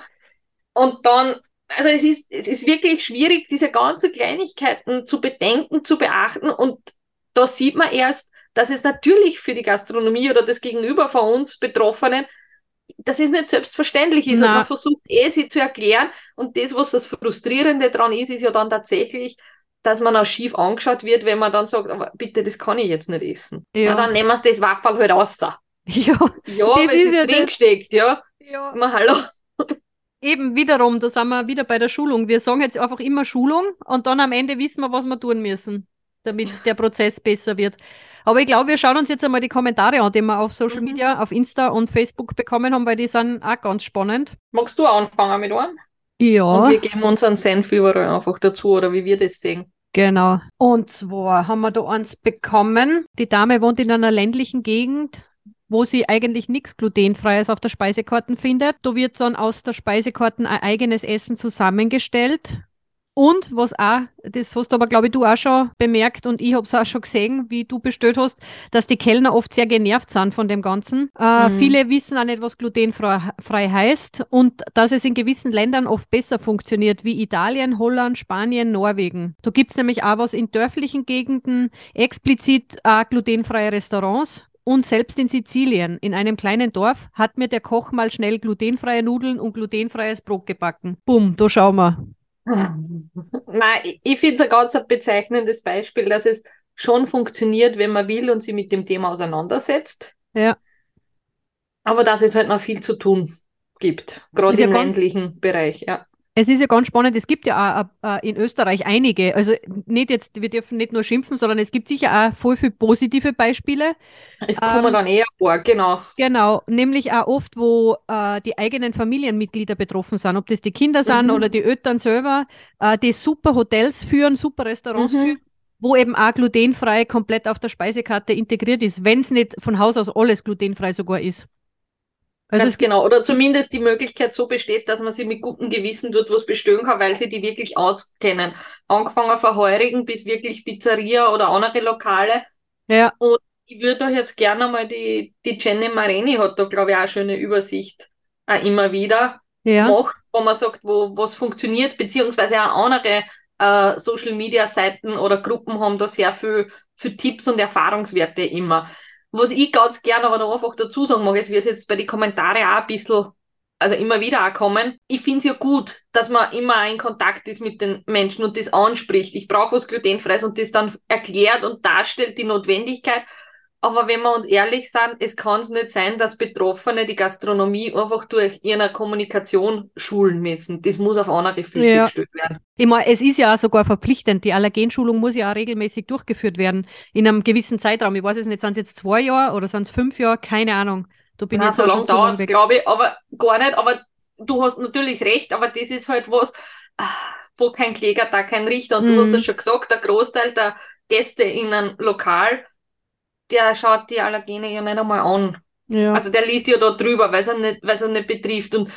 B: Und dann, also es ist, es ist wirklich schwierig, diese ganzen Kleinigkeiten zu bedenken, zu beachten und da sieht man erst, dass es natürlich für die Gastronomie oder das Gegenüber von uns Betroffenen, das ist nicht selbstverständlich ist. Und
A: Na.
B: man versucht eh, sie zu erklären. Und das, was das Frustrierende dran ist, ist ja dann tatsächlich, dass man auch schief angeschaut wird, wenn man dann sagt, aber bitte, das kann ich jetzt nicht essen.
A: Ja.
B: Ja, dann nehmen wir das Waffel halt raus.
A: Ja,
B: Ja,
A: Das
B: weil es
A: ist ja
B: drin
A: das-
B: gesteckt, ja.
A: ja.
B: Immer hallo.
A: Eben wiederum, da sind wir wieder bei der Schulung. Wir sagen jetzt einfach immer Schulung und dann am Ende wissen wir, was wir tun müssen, damit der Prozess besser wird. Aber ich glaube, wir schauen uns jetzt einmal die Kommentare an, die wir auf Social
B: Mhm.
A: Media, auf Insta und Facebook bekommen haben, weil die sind auch ganz spannend.
B: Magst du anfangen mit einem?
A: Ja,
B: Und wir geben unseren Senf überall einfach dazu, oder wie wir das sehen.
A: genau. Und zwar haben wir da eins bekommen. Die Dame wohnt in einer ländlichen Gegend, wo sie eigentlich nichts Glutenfreies auf der Speisekarte findet. Da wird dann aus der Speisekarte ein eigenes Essen zusammengestellt. Und was auch, das hast aber, glaube ich, du auch schon bemerkt und ich habe es auch schon gesehen, wie du bestellt hast, dass die Kellner oft sehr genervt sind von dem Ganzen. Äh,
B: Mhm.
A: Viele wissen auch nicht, was glutenfrei frei heißt und dass es in gewissen Ländern oft besser funktioniert, wie Italien, Holland, Spanien, Norwegen. Da gibt's nämlich auch was in dörflichen Gegenden, explizit auch glutenfreie Restaurants. Und selbst in Sizilien, in einem kleinen Dorf, hat mir der Koch mal schnell glutenfreie Nudeln und glutenfreies Brot gebacken. Bumm, da schauen wir.
B: Nein, ich- finde es ein ganz bezeichnendes Beispiel, dass es schon funktioniert, wenn man will und sich mit dem Thema auseinandersetzt.
A: Ja.
B: Aber dass es halt noch viel zu tun gibt, gerade
A: ja
B: im
A: ganz-
B: ländlichen Bereich, ja.
A: Es ist ja ganz spannend, es gibt ja auch äh, in Österreich einige, also nicht jetzt, wir dürfen nicht nur schimpfen, sondern es gibt sicher auch voll viele positive Beispiele.
B: Es kommen
A: Ähm,
B: dann eher vor, genau.
A: Genau, nämlich auch oft, wo äh, die eigenen Familienmitglieder betroffen sind, ob das die Kinder sind
B: Mhm.
A: oder die Eltern selber, äh, die super Hotels führen, super Restaurants
B: Mhm.
A: führen, wo eben auch glutenfrei komplett auf der Speisekarte integriert ist, wenn es nicht von Haus aus alles glutenfrei sogar ist. Also
B: Ganz genau. Oder zumindest die Möglichkeit so besteht, dass man sich mit gutem Gewissen dort was bestellen kann, weil sie die wirklich auskennen. Angefangen von Heurigen bis wirklich Pizzeria oder andere Lokale.
A: ja,
B: Ich würde doch jetzt gerne mal die, die Jenny Mareni hat da, glaube ich, auch eine schöne Übersicht auch immer wieder
A: ja,
B: gemacht, wo man sagt, wo was funktioniert, beziehungsweise auch andere äh, Social Media Seiten oder Gruppen haben da sehr viel für Tipps und Erfahrungswerte immer. Was ich ganz gerne aber noch einfach dazu sagen mag, es wird jetzt bei den Kommentaren auch ein bisschen, also immer wieder auch kommen. Ich finde es ja gut, dass man immer in Kontakt ist mit den Menschen und das anspricht. Ich brauche was glutenfreies und das dann erklärt und darstellt die Notwendigkeit. Aber wenn wir uns ehrlich sind, es kann es nicht sein, dass Betroffene die Gastronomie einfach durch ihre Kommunikation schulen müssen. Das muss auf andere Füße
A: Ja.
B: gestellt werden.
A: Ich meine, es ist ja auch sogar verpflichtend. Die Allergenschulung muss ja auch regelmäßig durchgeführt werden in einem gewissen Zeitraum. Ich weiß es nicht, sind es jetzt zwei Jahre oder sind es fünf Jahre? Keine Ahnung. Da bin
B: Na,
A: ich
B: so lange dauert es, glaube ich, aber gar nicht. Aber du hast natürlich recht, aber das ist halt was, ah, wo kein Kläger, da kein Richter. Und
A: Mhm.
B: du hast es schon gesagt, der Großteil der Gäste in einem Lokal, der schaut die Allergene ja nicht einmal an.
A: Ja.
B: Also der liest ja da drüber, weil es er nicht, weil es er nicht betrifft. Und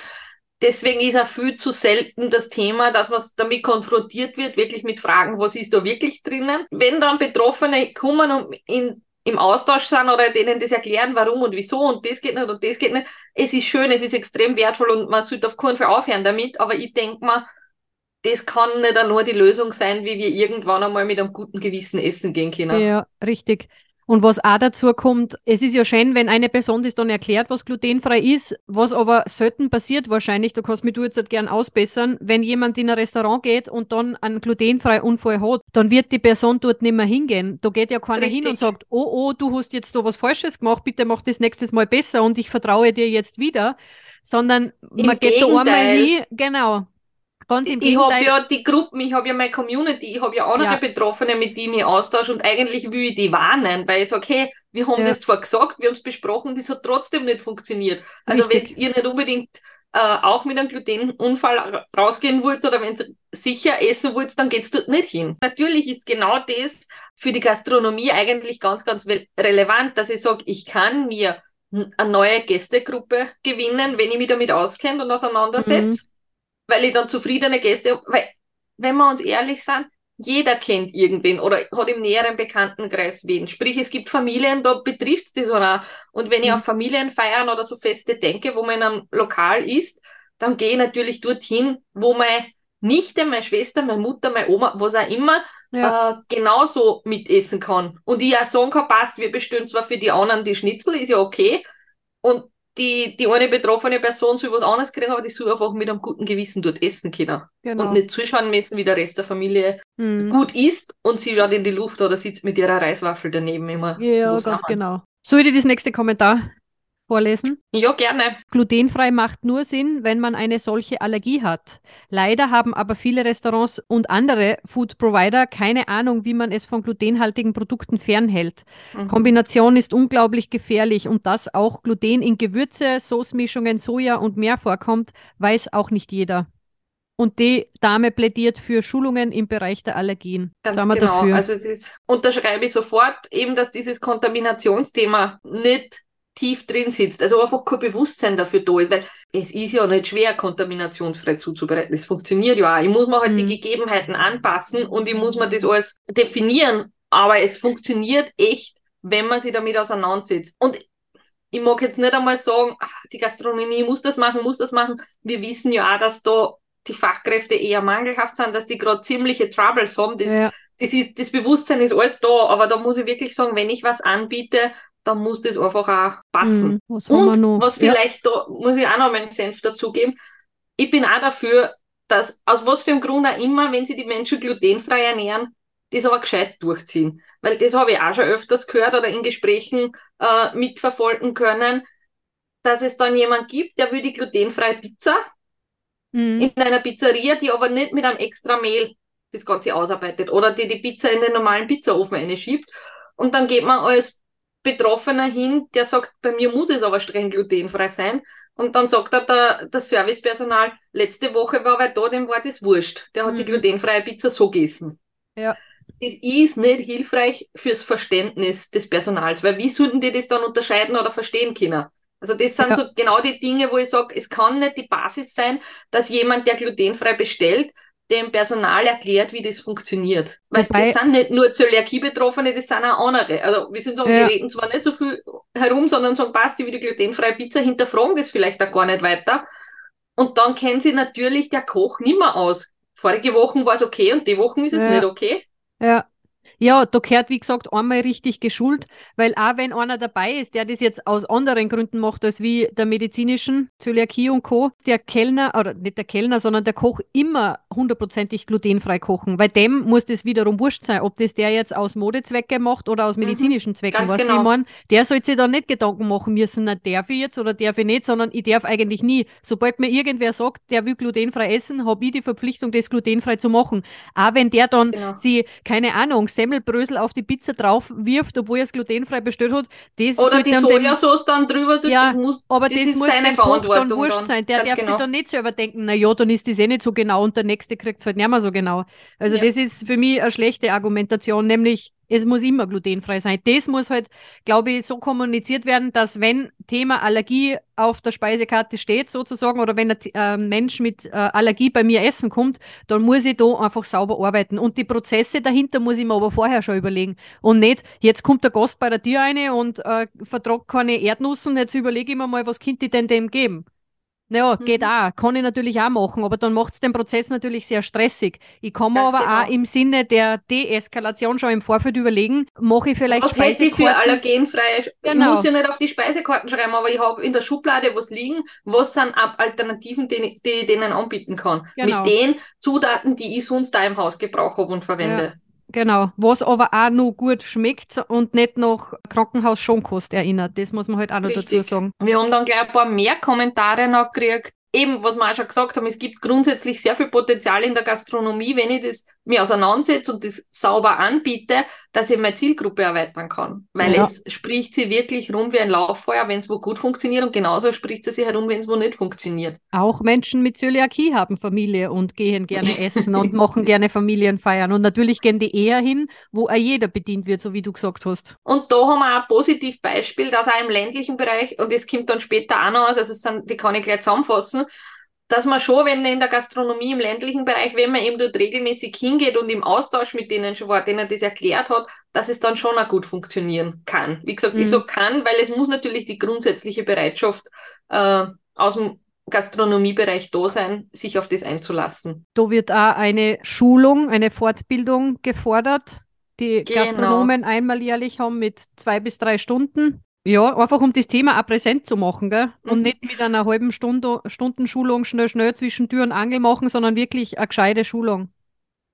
B: deswegen ist er viel zu selten das Thema, dass man damit konfrontiert wird, wirklich mit Fragen, was ist da wirklich drinnen. Wenn dann Betroffene kommen und in im Austausch sind oder denen das erklären, warum und wieso und das geht nicht und das geht nicht. Es ist schön, es ist extrem wertvoll und man sollte auf keinen Fall aufhören damit, aber ich denke mal, das kann nicht nur die Lösung sein, wie wir irgendwann einmal mit einem guten Gewissen essen gehen können.
A: Ja, richtig. Und was auch dazu kommt, es ist ja schön, wenn eine Person das dann erklärt, was glutenfrei ist, was aber selten passiert wahrscheinlich, da kannst mich du jetzt halt gern ausbessern, wenn jemand in ein Restaurant geht und dann einen glutenfreien Unfall hat, dann wird die Person dort nicht mehr hingehen. Da geht ja keiner Richtig. hin und sagt, oh, oh, du hast jetzt da was Falsches gemacht, bitte mach das nächstes Mal besser und ich vertraue dir jetzt wieder, sondern
B: Im
A: man
B: geht
A: da
B: einmal
A: hin, genau,
B: Ganz im ich habe ja die Gruppen, ich habe ja meine Community, ich habe ja andere ja. Betroffene, mit denen ich austausche und eigentlich will ich die warnen, weil ich sage, hey, wir haben ja. das zwar gesagt, wir haben es besprochen, das hat trotzdem nicht funktioniert. Also wenn ihr nicht unbedingt äh, auch mit einem Glutenunfall rausgehen wollt oder wenn ihr sicher essen wollt, dann geht's dort nicht hin. Natürlich ist genau das für die Gastronomie eigentlich ganz, ganz relevant, dass ich sage, ich kann mir eine neue Gästegruppe gewinnen, wenn ich mich damit auskenne und auseinandersetze. Mhm weil ich dann zufriedene Gäste habe. Weil, wenn wir uns ehrlich sind, jeder kennt irgendwen oder hat im näheren Bekanntenkreis wen. Sprich, es gibt Familien, da betrifft es das auch. Und wenn ich mhm. auf Familienfeiern oder so Feste denke, wo man in einem Lokal ist, dann gehe ich natürlich dorthin, wo meine Nichte, meine Schwester, meine Mutter, meine Oma, was auch immer, ja. äh, genauso mitessen kann. Und ich auch sagen kann, passt, wir bestellen zwar für die anderen die Schnitzel, ist ja okay. Und die, die eine betroffene Person soll was anderes kriegen, aber die soll einfach mit einem guten Gewissen dort essen können. Genau. Und nicht zuschauen müssen, wie der Rest der Familie mhm. gut isst und sie schaut in die Luft oder sitzt mit ihrer Reiswaffel daneben immer.
A: Ja, ganz genau. Soll ich dir das nächste Kommentar vorlesen?
B: Ja, gerne.
A: Glutenfrei macht nur Sinn, wenn man eine solche Allergie hat. Leider haben aber viele Restaurants und andere Food Provider keine Ahnung, wie man es von glutenhaltigen Produkten fernhält. Mhm. Kombination ist unglaublich gefährlich und dass auch Gluten in Gewürze, Soßmischungen, Soja und mehr vorkommt, weiß auch nicht jeder. Und die Dame plädiert für Schulungen im Bereich der Allergien.
B: Ganz genau. Dafür. Also das unterschreibe ich sofort, eben, dass dieses Kontaminationsthema nicht tief drin sitzt, also einfach kein Bewusstsein dafür da ist, weil es ist ja nicht schwer, kontaminationsfrei zuzubereiten. Das funktioniert ja auch. Ich muss mir halt mhm. die Gegebenheiten anpassen und ich muss mir das alles definieren, aber es funktioniert echt, wenn man sich damit auseinandersetzt. Und ich mag jetzt nicht einmal sagen, ach, die Gastronomie muss das machen, muss das machen. Wir wissen ja auch, dass da die Fachkräfte eher mangelhaft sind, dass die gerade ziemliche Troubles haben. Das, ja. das, ist, das Bewusstsein ist alles da, aber da muss ich wirklich sagen, wenn ich was anbiete, dann muss das einfach auch passen. Mhm, was und was vielleicht, ja. da muss ich auch noch meinen Senf dazugeben, ich bin auch dafür, dass aus was für einem Grund auch immer, wenn sie die Menschen glutenfrei ernähren, das aber gescheit durchziehen. Weil das habe ich auch schon öfters gehört oder in Gesprächen äh, mitverfolgen können, dass es dann jemand gibt, der will die glutenfreie Pizza mhm. in einer Pizzeria, die aber nicht mit einem extra Mehl das Ganze ausarbeitet oder die die Pizza in den normalen Pizzaofen einschiebt. Und dann geht man als Betroffener hin, der sagt, bei mir muss es aber streng glutenfrei sein. Und dann sagt er der, der Servicepersonal, letzte Woche war er da, dem war das wurscht. Der hat mhm. die glutenfreie Pizza so gegessen.
A: Ja.
B: Das ist nicht hilfreich fürs Verständnis des Personals, weil wie sollten die das dann unterscheiden oder verstehen können? Also das sind ja. so genau die Dinge, wo ich sage, es kann nicht die Basis sein, dass jemand, der glutenfrei bestellt, dem Personal erklärt, wie das funktioniert. Weil Wobei, das sind nicht nur Zöliakie-Betroffene, das sind auch andere. Also wir sind sagen, ja. die reden zwar nicht so viel herum, sondern sagen, passt, die will die glutenfreie Pizza, hinterfragen das vielleicht auch gar nicht weiter. Und dann kennen sie natürlich der Koch nimmer aus. Vorige Wochen war es okay und die Wochen ist es ja. nicht okay.
A: Ja, ja, da gehört, wie gesagt, einmal richtig geschult, weil auch wenn einer dabei ist, der das jetzt aus anderen Gründen macht, als wie der medizinischen Zöliakie und Co., der Kellner, oder nicht der Kellner, sondern der Koch immer hundertprozentig glutenfrei kochen, weil dem muss das wiederum wurscht sein, ob das der jetzt aus Modezwecke macht oder aus mhm. medizinischen mhm, Zwecken. Weißt genau. ich mein? Der soll sich da nicht Gedanken machen müssen, na, darf ich jetzt oder darf ich nicht, sondern ich darf eigentlich nie. Sobald mir irgendwer sagt, der will glutenfrei essen, habe ich die Verpflichtung, das glutenfrei zu machen. Auch wenn der dann genau. sie, keine Ahnung, Semmelbrösel auf die Pizza drauf wirft, obwohl er es glutenfrei bestellt hat. Das
B: Oder die Sojasauce dann drüber
A: tut, ja, das muss, aber das, das muss seine Koch dann wurscht dann. sein. Der Ganz darf genau. sich dann nicht selber denken, na ja, dann ist das eh nicht so genau und der nächste kriegt es halt nicht mehr so genau. Also ja. das ist für mich eine schlechte Argumentation, nämlich es muss immer glutenfrei sein. Das muss halt, glaube ich, so kommuniziert werden, dass wenn Thema Allergie auf der Speisekarte steht, sozusagen, oder wenn ein äh, Mensch mit äh, Allergie bei mir essen kommt, dann muss ich da einfach sauber arbeiten. Und die Prozesse dahinter muss ich mir aber vorher schon überlegen. Und nicht, jetzt kommt der Gast bei der Tür rein und äh, vertragt keine Erdnussen, jetzt überlege ich mir mal, was könnte ich denn dem geben? Naja, geht mhm. auch. Kann ich natürlich auch machen, aber dann macht es den Prozess natürlich sehr stressig. Ich kann mir aber genau. auch im Sinne der Deeskalation schon im Vorfeld überlegen, mache ich vielleicht
B: Was hätte ich für allergenfrei? Genau. Ich muss ja nicht auf die Speisekarten schreiben, aber ich habe in der Schublade was liegen, was sind Alternativen, die, die ich denen anbieten kann. Genau. Mit den Zutaten, die ich sonst da im Haus gebrauche und verwende. Ja.
A: Genau, was aber auch noch gut schmeckt und nicht nach Krankenhaus-Schonkost erinnert. Das muss man halt auch noch Richtig. dazu sagen.
B: Wir haben dann gleich ein paar mehr Kommentare noch gekriegt, eben, was wir auch schon gesagt haben, es gibt grundsätzlich sehr viel Potenzial in der Gastronomie, wenn ich das mir auseinandersetze und das sauber anbiete, dass ich meine Zielgruppe erweitern kann. Weil ja. es spricht sie wirklich rum wie ein Lauffeuer, wenn es wo gut funktioniert und genauso spricht sie sich herum, wenn es wo nicht funktioniert.
A: Auch Menschen mit Zöliakie haben Familie und gehen gerne essen und machen gerne Familienfeiern. Und natürlich gehen die eher hin, wo auch jeder bedient wird, so wie du gesagt hast.
B: Und da haben wir ein Positivbeispiel, dass auch im ländlichen Bereich, und das kommt dann später auch noch aus, also sind, die kann ich gleich zusammenfassen, dass man schon, wenn in der Gastronomie im ländlichen Bereich, wenn man eben dort regelmäßig hingeht und im Austausch mit denen schon war, denen das erklärt hat, dass es dann schon auch gut funktionieren kann. Wie gesagt, mhm. ich so kann, weil es muss natürlich die grundsätzliche Bereitschaft äh, aus dem Gastronomiebereich da sein, sich auf das einzulassen.
A: Da wird auch eine Schulung, eine Fortbildung gefordert, die genau. Gastronomen einmal jährlich haben mit zwei bis drei Stunden. Ja, einfach um das Thema auch präsent zu machen, gell? Und mhm. nicht mit einer halben Stunde, Stundenschulung schnell, schnell zwischen Tür und Angel machen, sondern wirklich eine gescheite Schulung.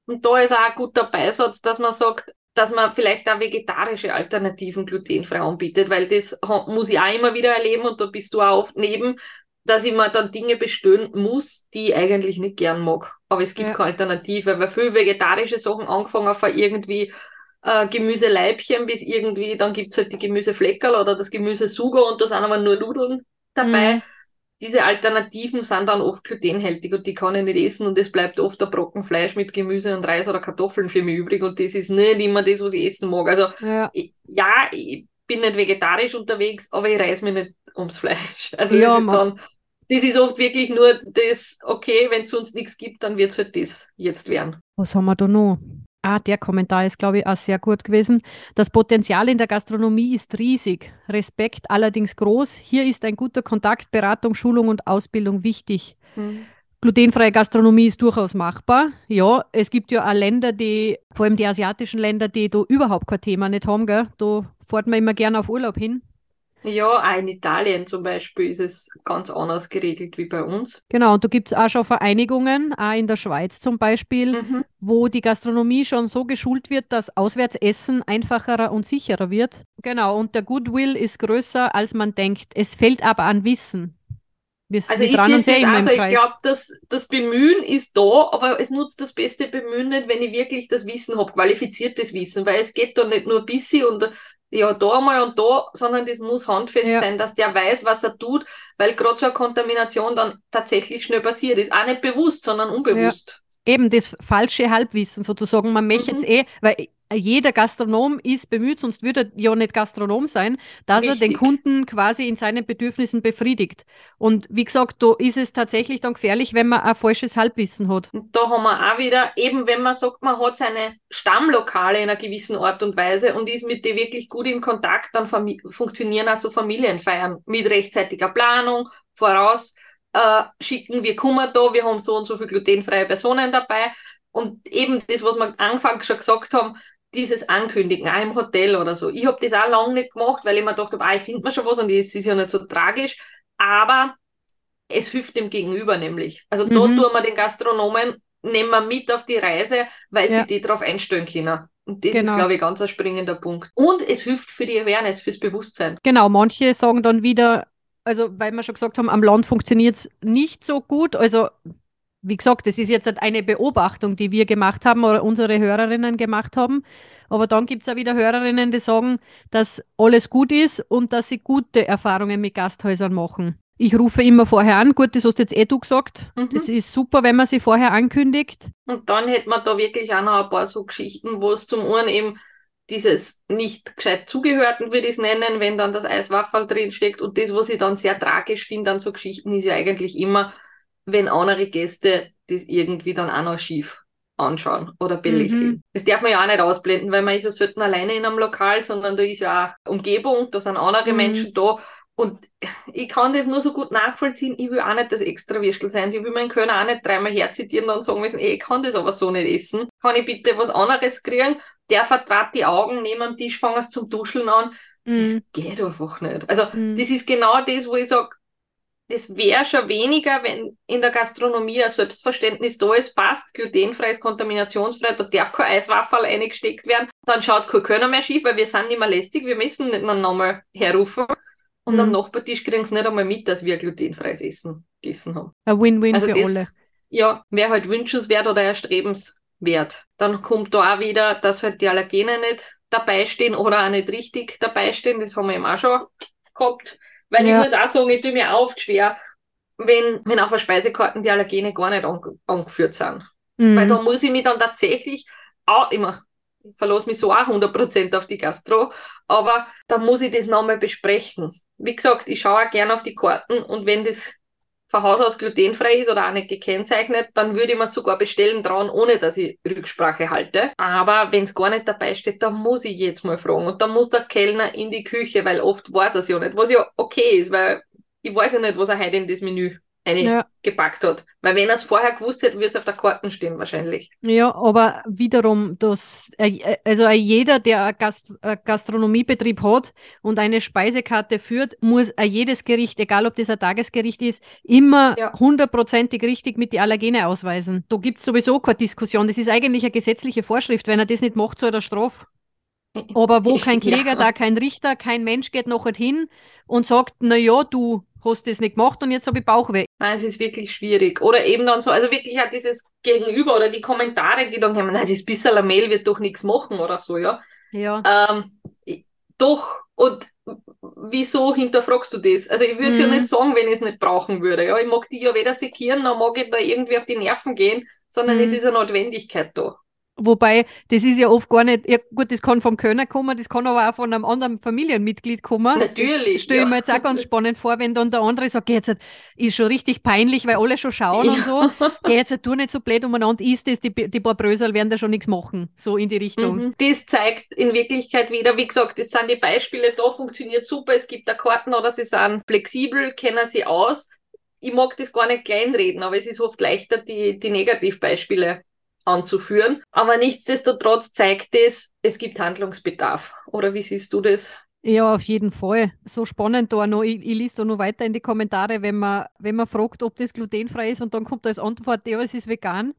B: Und da ist auch ein guter Beisatz, dass man sagt, dass man vielleicht auch vegetarische Alternativen glutenfrei anbietet, weil das muss ich auch immer wieder erleben und da bist du auch oft neben, dass ich mir dann Dinge bestellen muss, die ich eigentlich nicht gern mag. Aber es gibt ja. keine Alternative, weil viele vegetarische Sachen angefangen von irgendwie äh, Gemüseleibchen bis irgendwie, dann gibt's halt die Gemüsefleckerl oder das Gemüsesuger und da sind aber nur Nudeln dabei. Mhm. Diese Alternativen sind dann oft glutenhältig und die kann ich nicht essen und es bleibt oft der Brocken Fleisch mit Gemüse und Reis oder Kartoffeln für mich übrig und das ist nicht immer das, was ich essen mag. Also ja, ich, ja, ich bin nicht vegetarisch unterwegs, aber ich reiß mir nicht ums Fleisch. Also ja, das ist dann, das ist oft wirklich nur das, okay, wenn es sonst nichts gibt, dann wird es halt das jetzt werden.
A: Was haben wir da noch? Ah, der Kommentar ist, glaube ich, auch sehr gut gewesen. Das Potenzial in der Gastronomie ist riesig, Respekt allerdings groß. Hier ist ein guter Kontakt, Beratung, Schulung und Ausbildung wichtig. Mhm. Glutenfreie Gastronomie ist durchaus machbar. Ja, es gibt ja auch Länder, die, vor allem die asiatischen Länder, die da überhaupt kein Thema nicht haben. Gell? Da fährt man immer gerne auf Urlaub hin.
B: Ja, auch in Italien zum Beispiel ist es ganz anders geregelt wie bei uns.
A: Genau, und da gibt es auch schon Vereinigungen, auch in der Schweiz zum Beispiel, mhm. wo die Gastronomie schon so geschult wird, dass Auswärtsessen einfacher und sicherer wird. Genau, und der Goodwill ist größer, als man denkt. Es fehlt aber an Wissen.
B: Wir also ich sehe es also ich glaube, das, das Bemühen ist da, aber es nutzt das beste Bemühen nicht, wenn ich wirklich das Wissen habe, qualifiziertes Wissen, weil es geht da nicht nur ein bisschen und ja, da mal und da, sondern das muss handfest ja. sein, dass der weiß, was er tut, weil gerade so eine Kontamination dann tatsächlich schnell passiert ist. Auch nicht bewusst, sondern unbewusst.
A: Ja. Eben das falsche Halbwissen sozusagen. Man möchte mhm. jetzt eh, weil jeder Gastronom ist bemüht, sonst würde er ja nicht Gastronom sein, dass Richtig. er den Kunden quasi in seinen Bedürfnissen befriedigt. Und wie gesagt, da ist es tatsächlich dann gefährlich, wenn man ein falsches Halbwissen hat.
B: Und da haben wir auch wieder, eben wenn man sagt, man hat seine Stammlokale in einer gewissen Art und Weise und ist mit denen wirklich gut in Kontakt, dann funktionieren also Familienfeiern mit rechtzeitiger Planung, voraus. Äh, schicken, wir kommen da, wir haben so und so viele glutenfreie Personen dabei. Und eben das, was wir anfangs schon gesagt haben, dieses Ankündigen, auch im Hotel oder so. Ich habe das auch lange nicht gemacht, weil ich mir gedacht habe, ah, ich finde mir schon was und es ist ja nicht so tragisch. Aber es hilft dem Gegenüber nämlich. Also mhm. da tun wir den Gastronomen, nehmen wir mit auf die Reise, weil ja. sie die darauf einstellen können. Und das genau. ist, glaube ich, ganz ein springender Punkt. Und es hilft für die Awareness, fürs Bewusstsein.
A: Genau, manche sagen dann wieder, also weil wir schon gesagt haben, am Land funktioniert es nicht so gut. Also wie gesagt, das ist jetzt halt eine Beobachtung, die wir gemacht haben oder unsere Hörerinnen gemacht haben. Aber dann gibt es auch wieder Hörerinnen, die sagen, dass alles gut ist und dass sie gute Erfahrungen mit Gasthäusern machen. Ich rufe immer vorher an. Gut, das hast jetzt eh du gesagt. Mhm. Das ist super, wenn man sie vorher ankündigt.
B: Und dann hätte man da wirklich auch noch ein paar so Geschichten, wo es zum einen eben dieses nicht gescheit zugehörten, würde ich es nennen, wenn dann das Eiswaffel drin steckt. Und das, was ich dann sehr tragisch finde an so Geschichten, ist ja eigentlich immer, wenn andere Gäste das irgendwie dann auch noch schief anschauen oder billig mhm. sind. Das darf man ja auch nicht ausblenden, weil man ist ja selten alleine in einem Lokal, sondern da ist ja auch Umgebung, da sind andere mhm. Menschen da. Und ich kann das nur so gut nachvollziehen. Ich will auch nicht das extra Würstel sein. Ich will meinen Kölner auch nicht dreimal herzitieren und sagen müssen, ey, ich kann das aber so nicht essen. Kann ich bitte was anderes kriegen? Der vertrat die Augen neben dem Tisch, fängt es zum Duscheln an. Mhm. Das geht einfach nicht. Also, mhm. das ist genau das, wo ich sage, das wäre schon weniger, wenn in der Gastronomie ein Selbstverständnis da ist, passt, glutenfrei ist kontaminationsfrei, da darf kein Eiswaffel eingesteckt werden, dann schaut kein Kölner mehr schief, weil wir sind nicht mehr lästig, wir müssen nicht nochmal herrufen. Und mhm. am Nachbartisch kriegen sie nicht einmal mit, dass wir glutenfreies Essen gegessen haben.
A: Ein Win-Win also für das, alle.
B: Ja, wäre halt wünschenswert oder erstrebenswert. Dann kommt da auch wieder, dass halt die Allergene nicht dabei stehen oder auch nicht richtig dabei stehen. Das haben wir eben auch schon gehabt. Weil ja. ich muss auch sagen, ich tue mir oft schwer, wenn, wenn auf der Speisekarte die Allergene gar nicht ange angeführt sind. Mhm. Weil da muss ich mich dann tatsächlich auch immer, ich verlasse mich so auch 100% auf die Gastro, aber da muss ich das nochmal besprechen. Wie gesagt, ich schaue auch gerne auf die Karten und wenn das von Haus aus glutenfrei ist oder auch nicht gekennzeichnet, dann würde ich mir sogar bestellen trauen, ohne dass ich Rücksprache halte. Aber wenn es gar nicht dabei steht, dann muss ich jetzt mal fragen. Und dann muss der Kellner in die Küche, weil oft weiß er es ja nicht, was ja okay ist, weil ich weiß ja nicht, was er heute in das Menü eingepackt ja. hat. Weil wenn er es vorher gewusst hätte, würde es auf der Karte stehen wahrscheinlich.
A: Ja, aber wiederum, das, äh, also jeder, der einen Gast, einen Gastronomiebetrieb hat und eine Speisekarte führt, muss jedes Gericht, egal ob das ein Tagesgericht ist, immer hundertprozentig ja. richtig mit die Allergene ausweisen. Da gibt es sowieso keine Diskussion. Das ist eigentlich eine gesetzliche Vorschrift. Wenn er das nicht macht, soll er Straf. Aber wo kein Kläger, ja. da kein Richter, kein Mensch geht noch hin und sagt, na ja, du hast das nicht gemacht und jetzt habe ich Bauchweh.
B: Nein, es ist wirklich schwierig. Oder eben dann so, also wirklich hat dieses Gegenüber oder die Kommentare, die dann kommen, nein, das bisschen Mail wird doch nichts machen oder so, ja.
A: Ja.
B: Ähm, doch, und wieso hinterfragst du das? Also ich würde es mhm. ja nicht sagen, wenn ich es nicht brauchen würde. Ja, ich mag die ja weder sekieren, noch mag ich da irgendwie auf die Nerven gehen, sondern mhm. es ist eine Notwendigkeit da.
A: Wobei, das ist ja oft gar nicht, ja gut, das kann vom Kölner kommen, das kann aber auch von einem anderen Familienmitglied kommen.
B: Natürlich.
A: Stelle ich mir jetzt auch ganz spannend vor, wenn dann der andere sagt, geh jetzt, ist schon richtig peinlich, weil alle schon schauen ja. und so. Geh jetzt, tu nicht so blöd umeinander, ist das, die, die paar Brösel werden da schon nichts machen. So in die Richtung. Mhm.
B: Das zeigt in Wirklichkeit wieder, wie gesagt, das sind die Beispiele, da funktioniert super, es gibt da Karten oder sie sind flexibel, kennen sie aus. Ich mag das gar nicht kleinreden, aber es ist oft leichter, die, die Negativbeispiele anzuführen. Aber nichtsdestotrotz zeigt es, es gibt Handlungsbedarf. Oder wie siehst du das?
A: Ja, auf jeden Fall. So spannend da noch. Ich, ich lese da noch weiter in die Kommentare, wenn man, wenn man fragt, ob das glutenfrei ist und dann kommt als Antwort, ja, es ist vegan.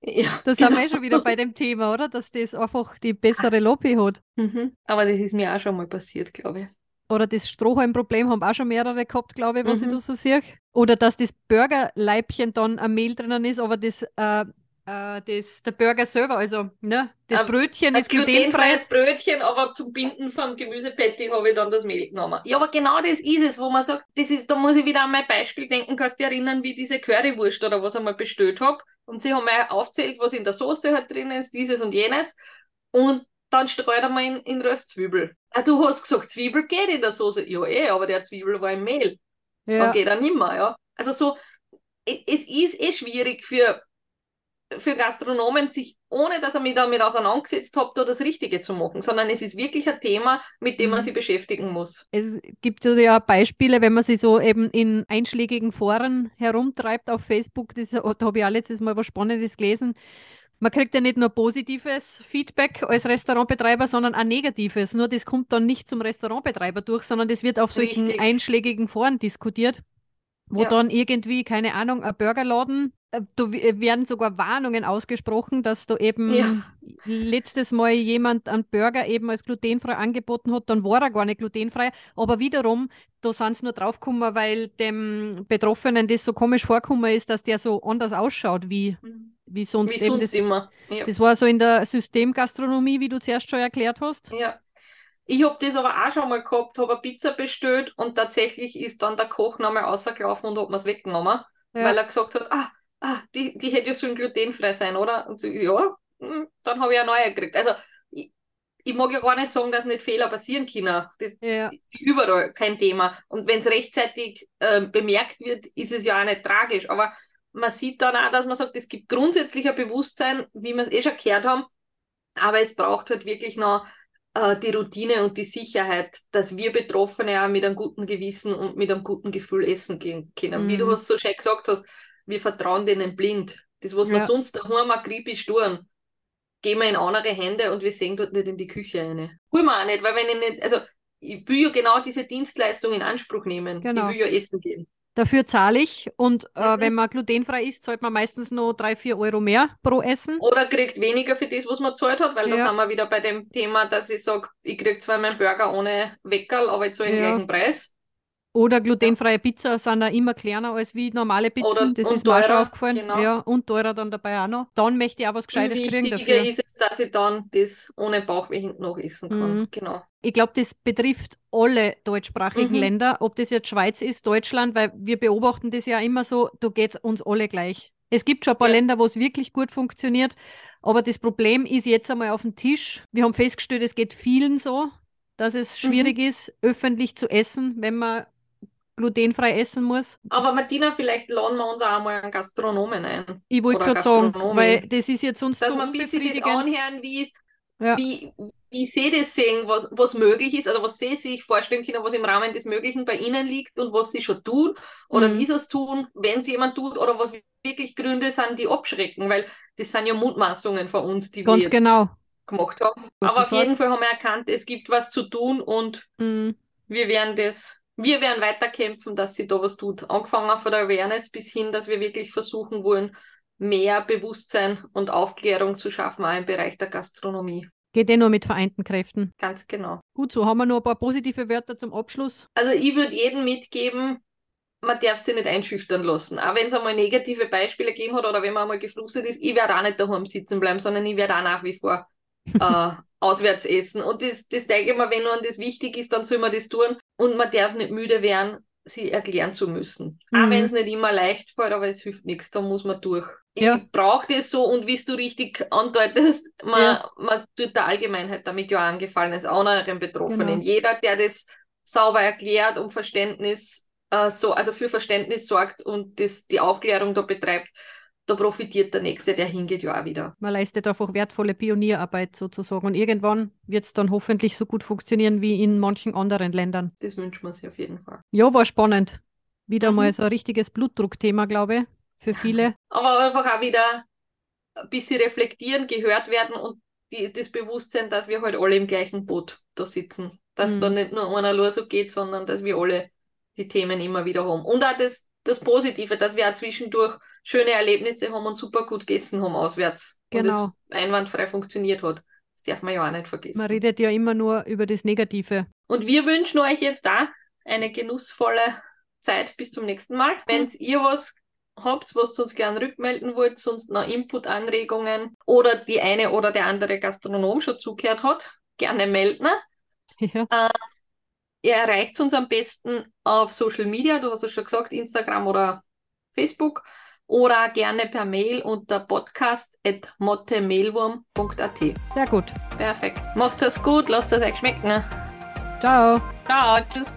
A: Ja, da sind genau. wir schon wieder bei dem Thema, oder? Dass das einfach die bessere Lobby hat.
B: Mhm. Aber das ist mir auch schon mal passiert, glaube ich.
A: Oder das Strohhalmproblem haben auch schon mehrere gehabt, glaube ich, was mhm. ich da so sehe. Oder dass das Burgerleibchen dann am Mehl drinnen ist, aber das äh, äh, das, der Burger selber, also ne, das Brötchen ist glutenfrei.
B: glutenfreies Brötchen, aber zum Binden vom Gemüsepatty habe ich dann das Mehl genommen. Ja, aber genau das ist es, wo man sagt, das ist, da muss ich wieder an mein Beispiel denken, kannst du dich erinnern, wie diese Currywurst oder was ich mal bestellt habe. Und sie haben mir aufzählt, was in der Soße halt drin ist, dieses und jenes. Und dann streut er mal in, in Röstzwiebel. Ah, du hast gesagt, Zwiebel geht in der Soße. Ja, eh, aber der Zwiebel war im Mehl. Ja. Dann geht er nimmer, ja. Also so, es ist eh schwierig für für Gastronomen, sich, ohne dass er mich damit auseinandergesetzt hat, da das Richtige zu machen, sondern es ist wirklich ein Thema, mit dem man mhm. sich beschäftigen muss.
A: Es gibt ja Beispiele, wenn man sich so eben in einschlägigen Foren herumtreibt auf Facebook, das, da habe ich auch letztes Mal was Spannendes gelesen, man kriegt ja nicht nur positives Feedback als Restaurantbetreiber, sondern auch negatives. Nur das kommt dann nicht zum Restaurantbetreiber durch, sondern das wird auf solchen Richtig. einschlägigen Foren diskutiert wo ja. dann irgendwie, keine Ahnung, ein Burgerladen, äh, da äh, werden sogar Warnungen ausgesprochen, dass da eben ja. letztes Mal jemand einen Burger eben als glutenfrei angeboten hat, dann war er gar nicht glutenfrei, aber wiederum, da sind sie nur draufgekommen, weil dem Betroffenen das so komisch vorgekommen ist, dass der so anders ausschaut wie, mhm. wie sonst.
B: Wie sonst
A: das,
B: immer.
A: Ja. Das war so in der Systemgastronomie, wie du zuerst schon erklärt hast.
B: Ja. Ich habe das aber auch schon mal gehabt, habe eine Pizza bestellt und tatsächlich ist dann der Koch nochmal rausgelaufen und hat mir es weggenommen, ja. weil er gesagt hat, ah, ah die, die hätte ja so glutenfrei sein, oder? Und so, ja, hm, dann habe ich eine neue gekriegt. Also ich, ich mag ja gar nicht sagen, dass nicht Fehler passieren können. Das,
A: Ja.
B: ist überall kein Thema. Und wenn es rechtzeitig äh, bemerkt wird, ist es ja auch nicht tragisch. Aber man sieht dann auch, dass man sagt, es gibt grundsätzlich ein Bewusstsein, wie wir es eh schon gehört haben, aber es braucht halt wirklich noch äh, die Routine und die Sicherheit, dass wir Betroffene auch mit einem guten Gewissen und mit einem guten Gefühl essen gehen können. Wie
A: Mhm.
B: du es so schön gesagt hast, wir vertrauen denen blind. Das, was wir
A: Ja.
B: sonst daheim akribisch tun, gehen wir in andere Hände und wir sehen dort nicht in die Küche rein. Tun wir auch nicht, weil wenn ich nicht, also ich will ja genau diese Dienstleistung in Anspruch nehmen.
A: Genau.
B: Ich will ja essen gehen.
A: Dafür zahle ich und äh,
B: Mhm.
A: wenn man glutenfrei isst, zahlt man meistens nur drei, vier Euro mehr pro Essen.
B: Oder kriegt weniger für das, was man zahlt hat, weil da
A: Ja.
B: sind wir wieder bei dem Thema, dass ich sage, ich krieg zwar meinen Burger ohne Weckerl, aber ich zahle den
A: Ja.
B: gleichen Preis.
A: Oder glutenfreie Pizza sind auch immer kleiner als wie normale Pizzen.
B: Oder-
A: das ist mir auch schon
B: teurer,
A: aufgefallen.
B: genau.
A: Ja, und teurer dann dabei auch noch. Dann möchte ich auch was Gescheites kriegen
B: wichtiger
A: dafür.
B: ist es, dass ich dann das ohne Bauchweh hinten noch essen kann.
A: Mhm.
B: Genau.
A: Ich glaube, das betrifft alle deutschsprachigen
B: Mhm.
A: Länder, ob das jetzt Schweiz ist, Deutschland, weil wir beobachten das ja immer so, da geht es uns alle gleich. Es gibt schon ein paar
B: Ja.
A: Länder, wo es wirklich gut funktioniert, aber das Problem ist jetzt einmal auf dem Tisch. Wir haben festgestellt, es geht vielen so, dass es
B: Mhm.
A: schwierig ist, öffentlich zu essen, wenn man glutenfrei essen muss.
B: Aber Martina, vielleicht laden wir uns auch mal einen Gastronomen ein.
A: Ich wollte gerade sagen, weil das ist jetzt uns
B: Dass
A: so
B: wir ein bisschen das anhören, wie es
A: Ja.
B: wie, wie sie das sehen, was, was möglich ist, oder was sie sich vorstellen können, was im Rahmen des Möglichen bei ihnen liegt und was sie schon tun oder
A: Mhm.
B: wie sie es tun, wenn es jemand tut oder was wirklich Gründe sind, die abschrecken, weil das sind ja Mutmaßungen von uns, die wir
A: Ganz
B: jetzt
A: genau.
B: gemacht haben.
A: Gut,
B: Aber auf jeden. Fall haben wir erkannt, es gibt was zu tun und
A: Mhm.
B: wir werden das, wir werden weiterkämpfen, dass sie da was tut. Angefangen von der Awareness bis hin, dass wir wirklich versuchen wollen, mehr Bewusstsein und Aufklärung zu schaffen, auch im Bereich der Gastronomie.
A: Geht eh nur mit vereinten Kräften.
B: Ganz genau.
A: Gut, so haben wir noch ein paar positive Wörter zum Abschluss.
B: Also ich würde jedem mitgeben, man darf sich nicht einschüchtern lassen. Auch wenn es einmal negative Beispiele gegeben hat oder wenn man einmal geflustet ist, ich werde auch nicht daheim sitzen bleiben, sondern ich werde auch nach wie vor äh, auswärts essen. Und das, das denke ich mir, wenn man das wichtig ist, dann soll man das tun. Und man darf nicht müde werden, sie erklären zu müssen. Auch
A: Mhm.
B: wenn es nicht immer leicht fällt, aber es hilft nichts, da muss man durch.
A: Ja.
B: Ich brauche das so und wie du richtig andeutest, man,
A: Ja.
B: man tut der Allgemeinheit damit ja auch angefallen, als anderen Betroffenen.
A: Genau.
B: Jeder, der das sauber erklärt und Verständnis, äh, so, also für Verständnis sorgt und das, die Aufklärung da betreibt, da profitiert der Nächste, der hingeht ja auch wieder.
A: Man leistet einfach wertvolle Pionierarbeit sozusagen. Und irgendwann wird es dann hoffentlich so gut funktionieren wie in manchen anderen Ländern.
B: Das wünscht man sich auf jeden Fall.
A: Ja, war spannend. Wieder
B: Mhm.
A: mal so ein richtiges Blutdruckthema, glaube ich, für viele.
B: Aber einfach auch wieder ein bisschen reflektieren, gehört werden und die, das Bewusstsein, dass wir halt alle im gleichen Boot da sitzen. Dass
A: Mhm.
B: da nicht nur einer nur so geht, sondern dass wir alle die Themen immer wieder haben. Und auch das, das Positive, dass wir auch zwischendurch schöne Erlebnisse haben und super gut gegessen haben auswärts.
A: Genau.
B: Und es einwandfrei funktioniert hat. Das darf man ja auch nicht vergessen.
A: Man redet ja immer nur über das Negative.
B: Und wir wünschen euch jetzt da eine genussvolle Zeit bis zum nächsten Mal. Wenn ihr was habt, was ihr uns gerne rückmelden wollt, sonst noch Input, Anregungen oder die eine oder der andere Gastronom schon zugehört hat, gerne melden.
A: Ja,
B: Ihr erreicht uns am besten auf Social Media, du hast es schon gesagt, Instagram oder Facebook oder gerne per Mail unter podcast.mottemehlwurm.at.
A: sehr gut.
B: Perfekt. Macht es gut, lasst es euch schmecken.
A: Ciao.
B: Ciao, tschüss.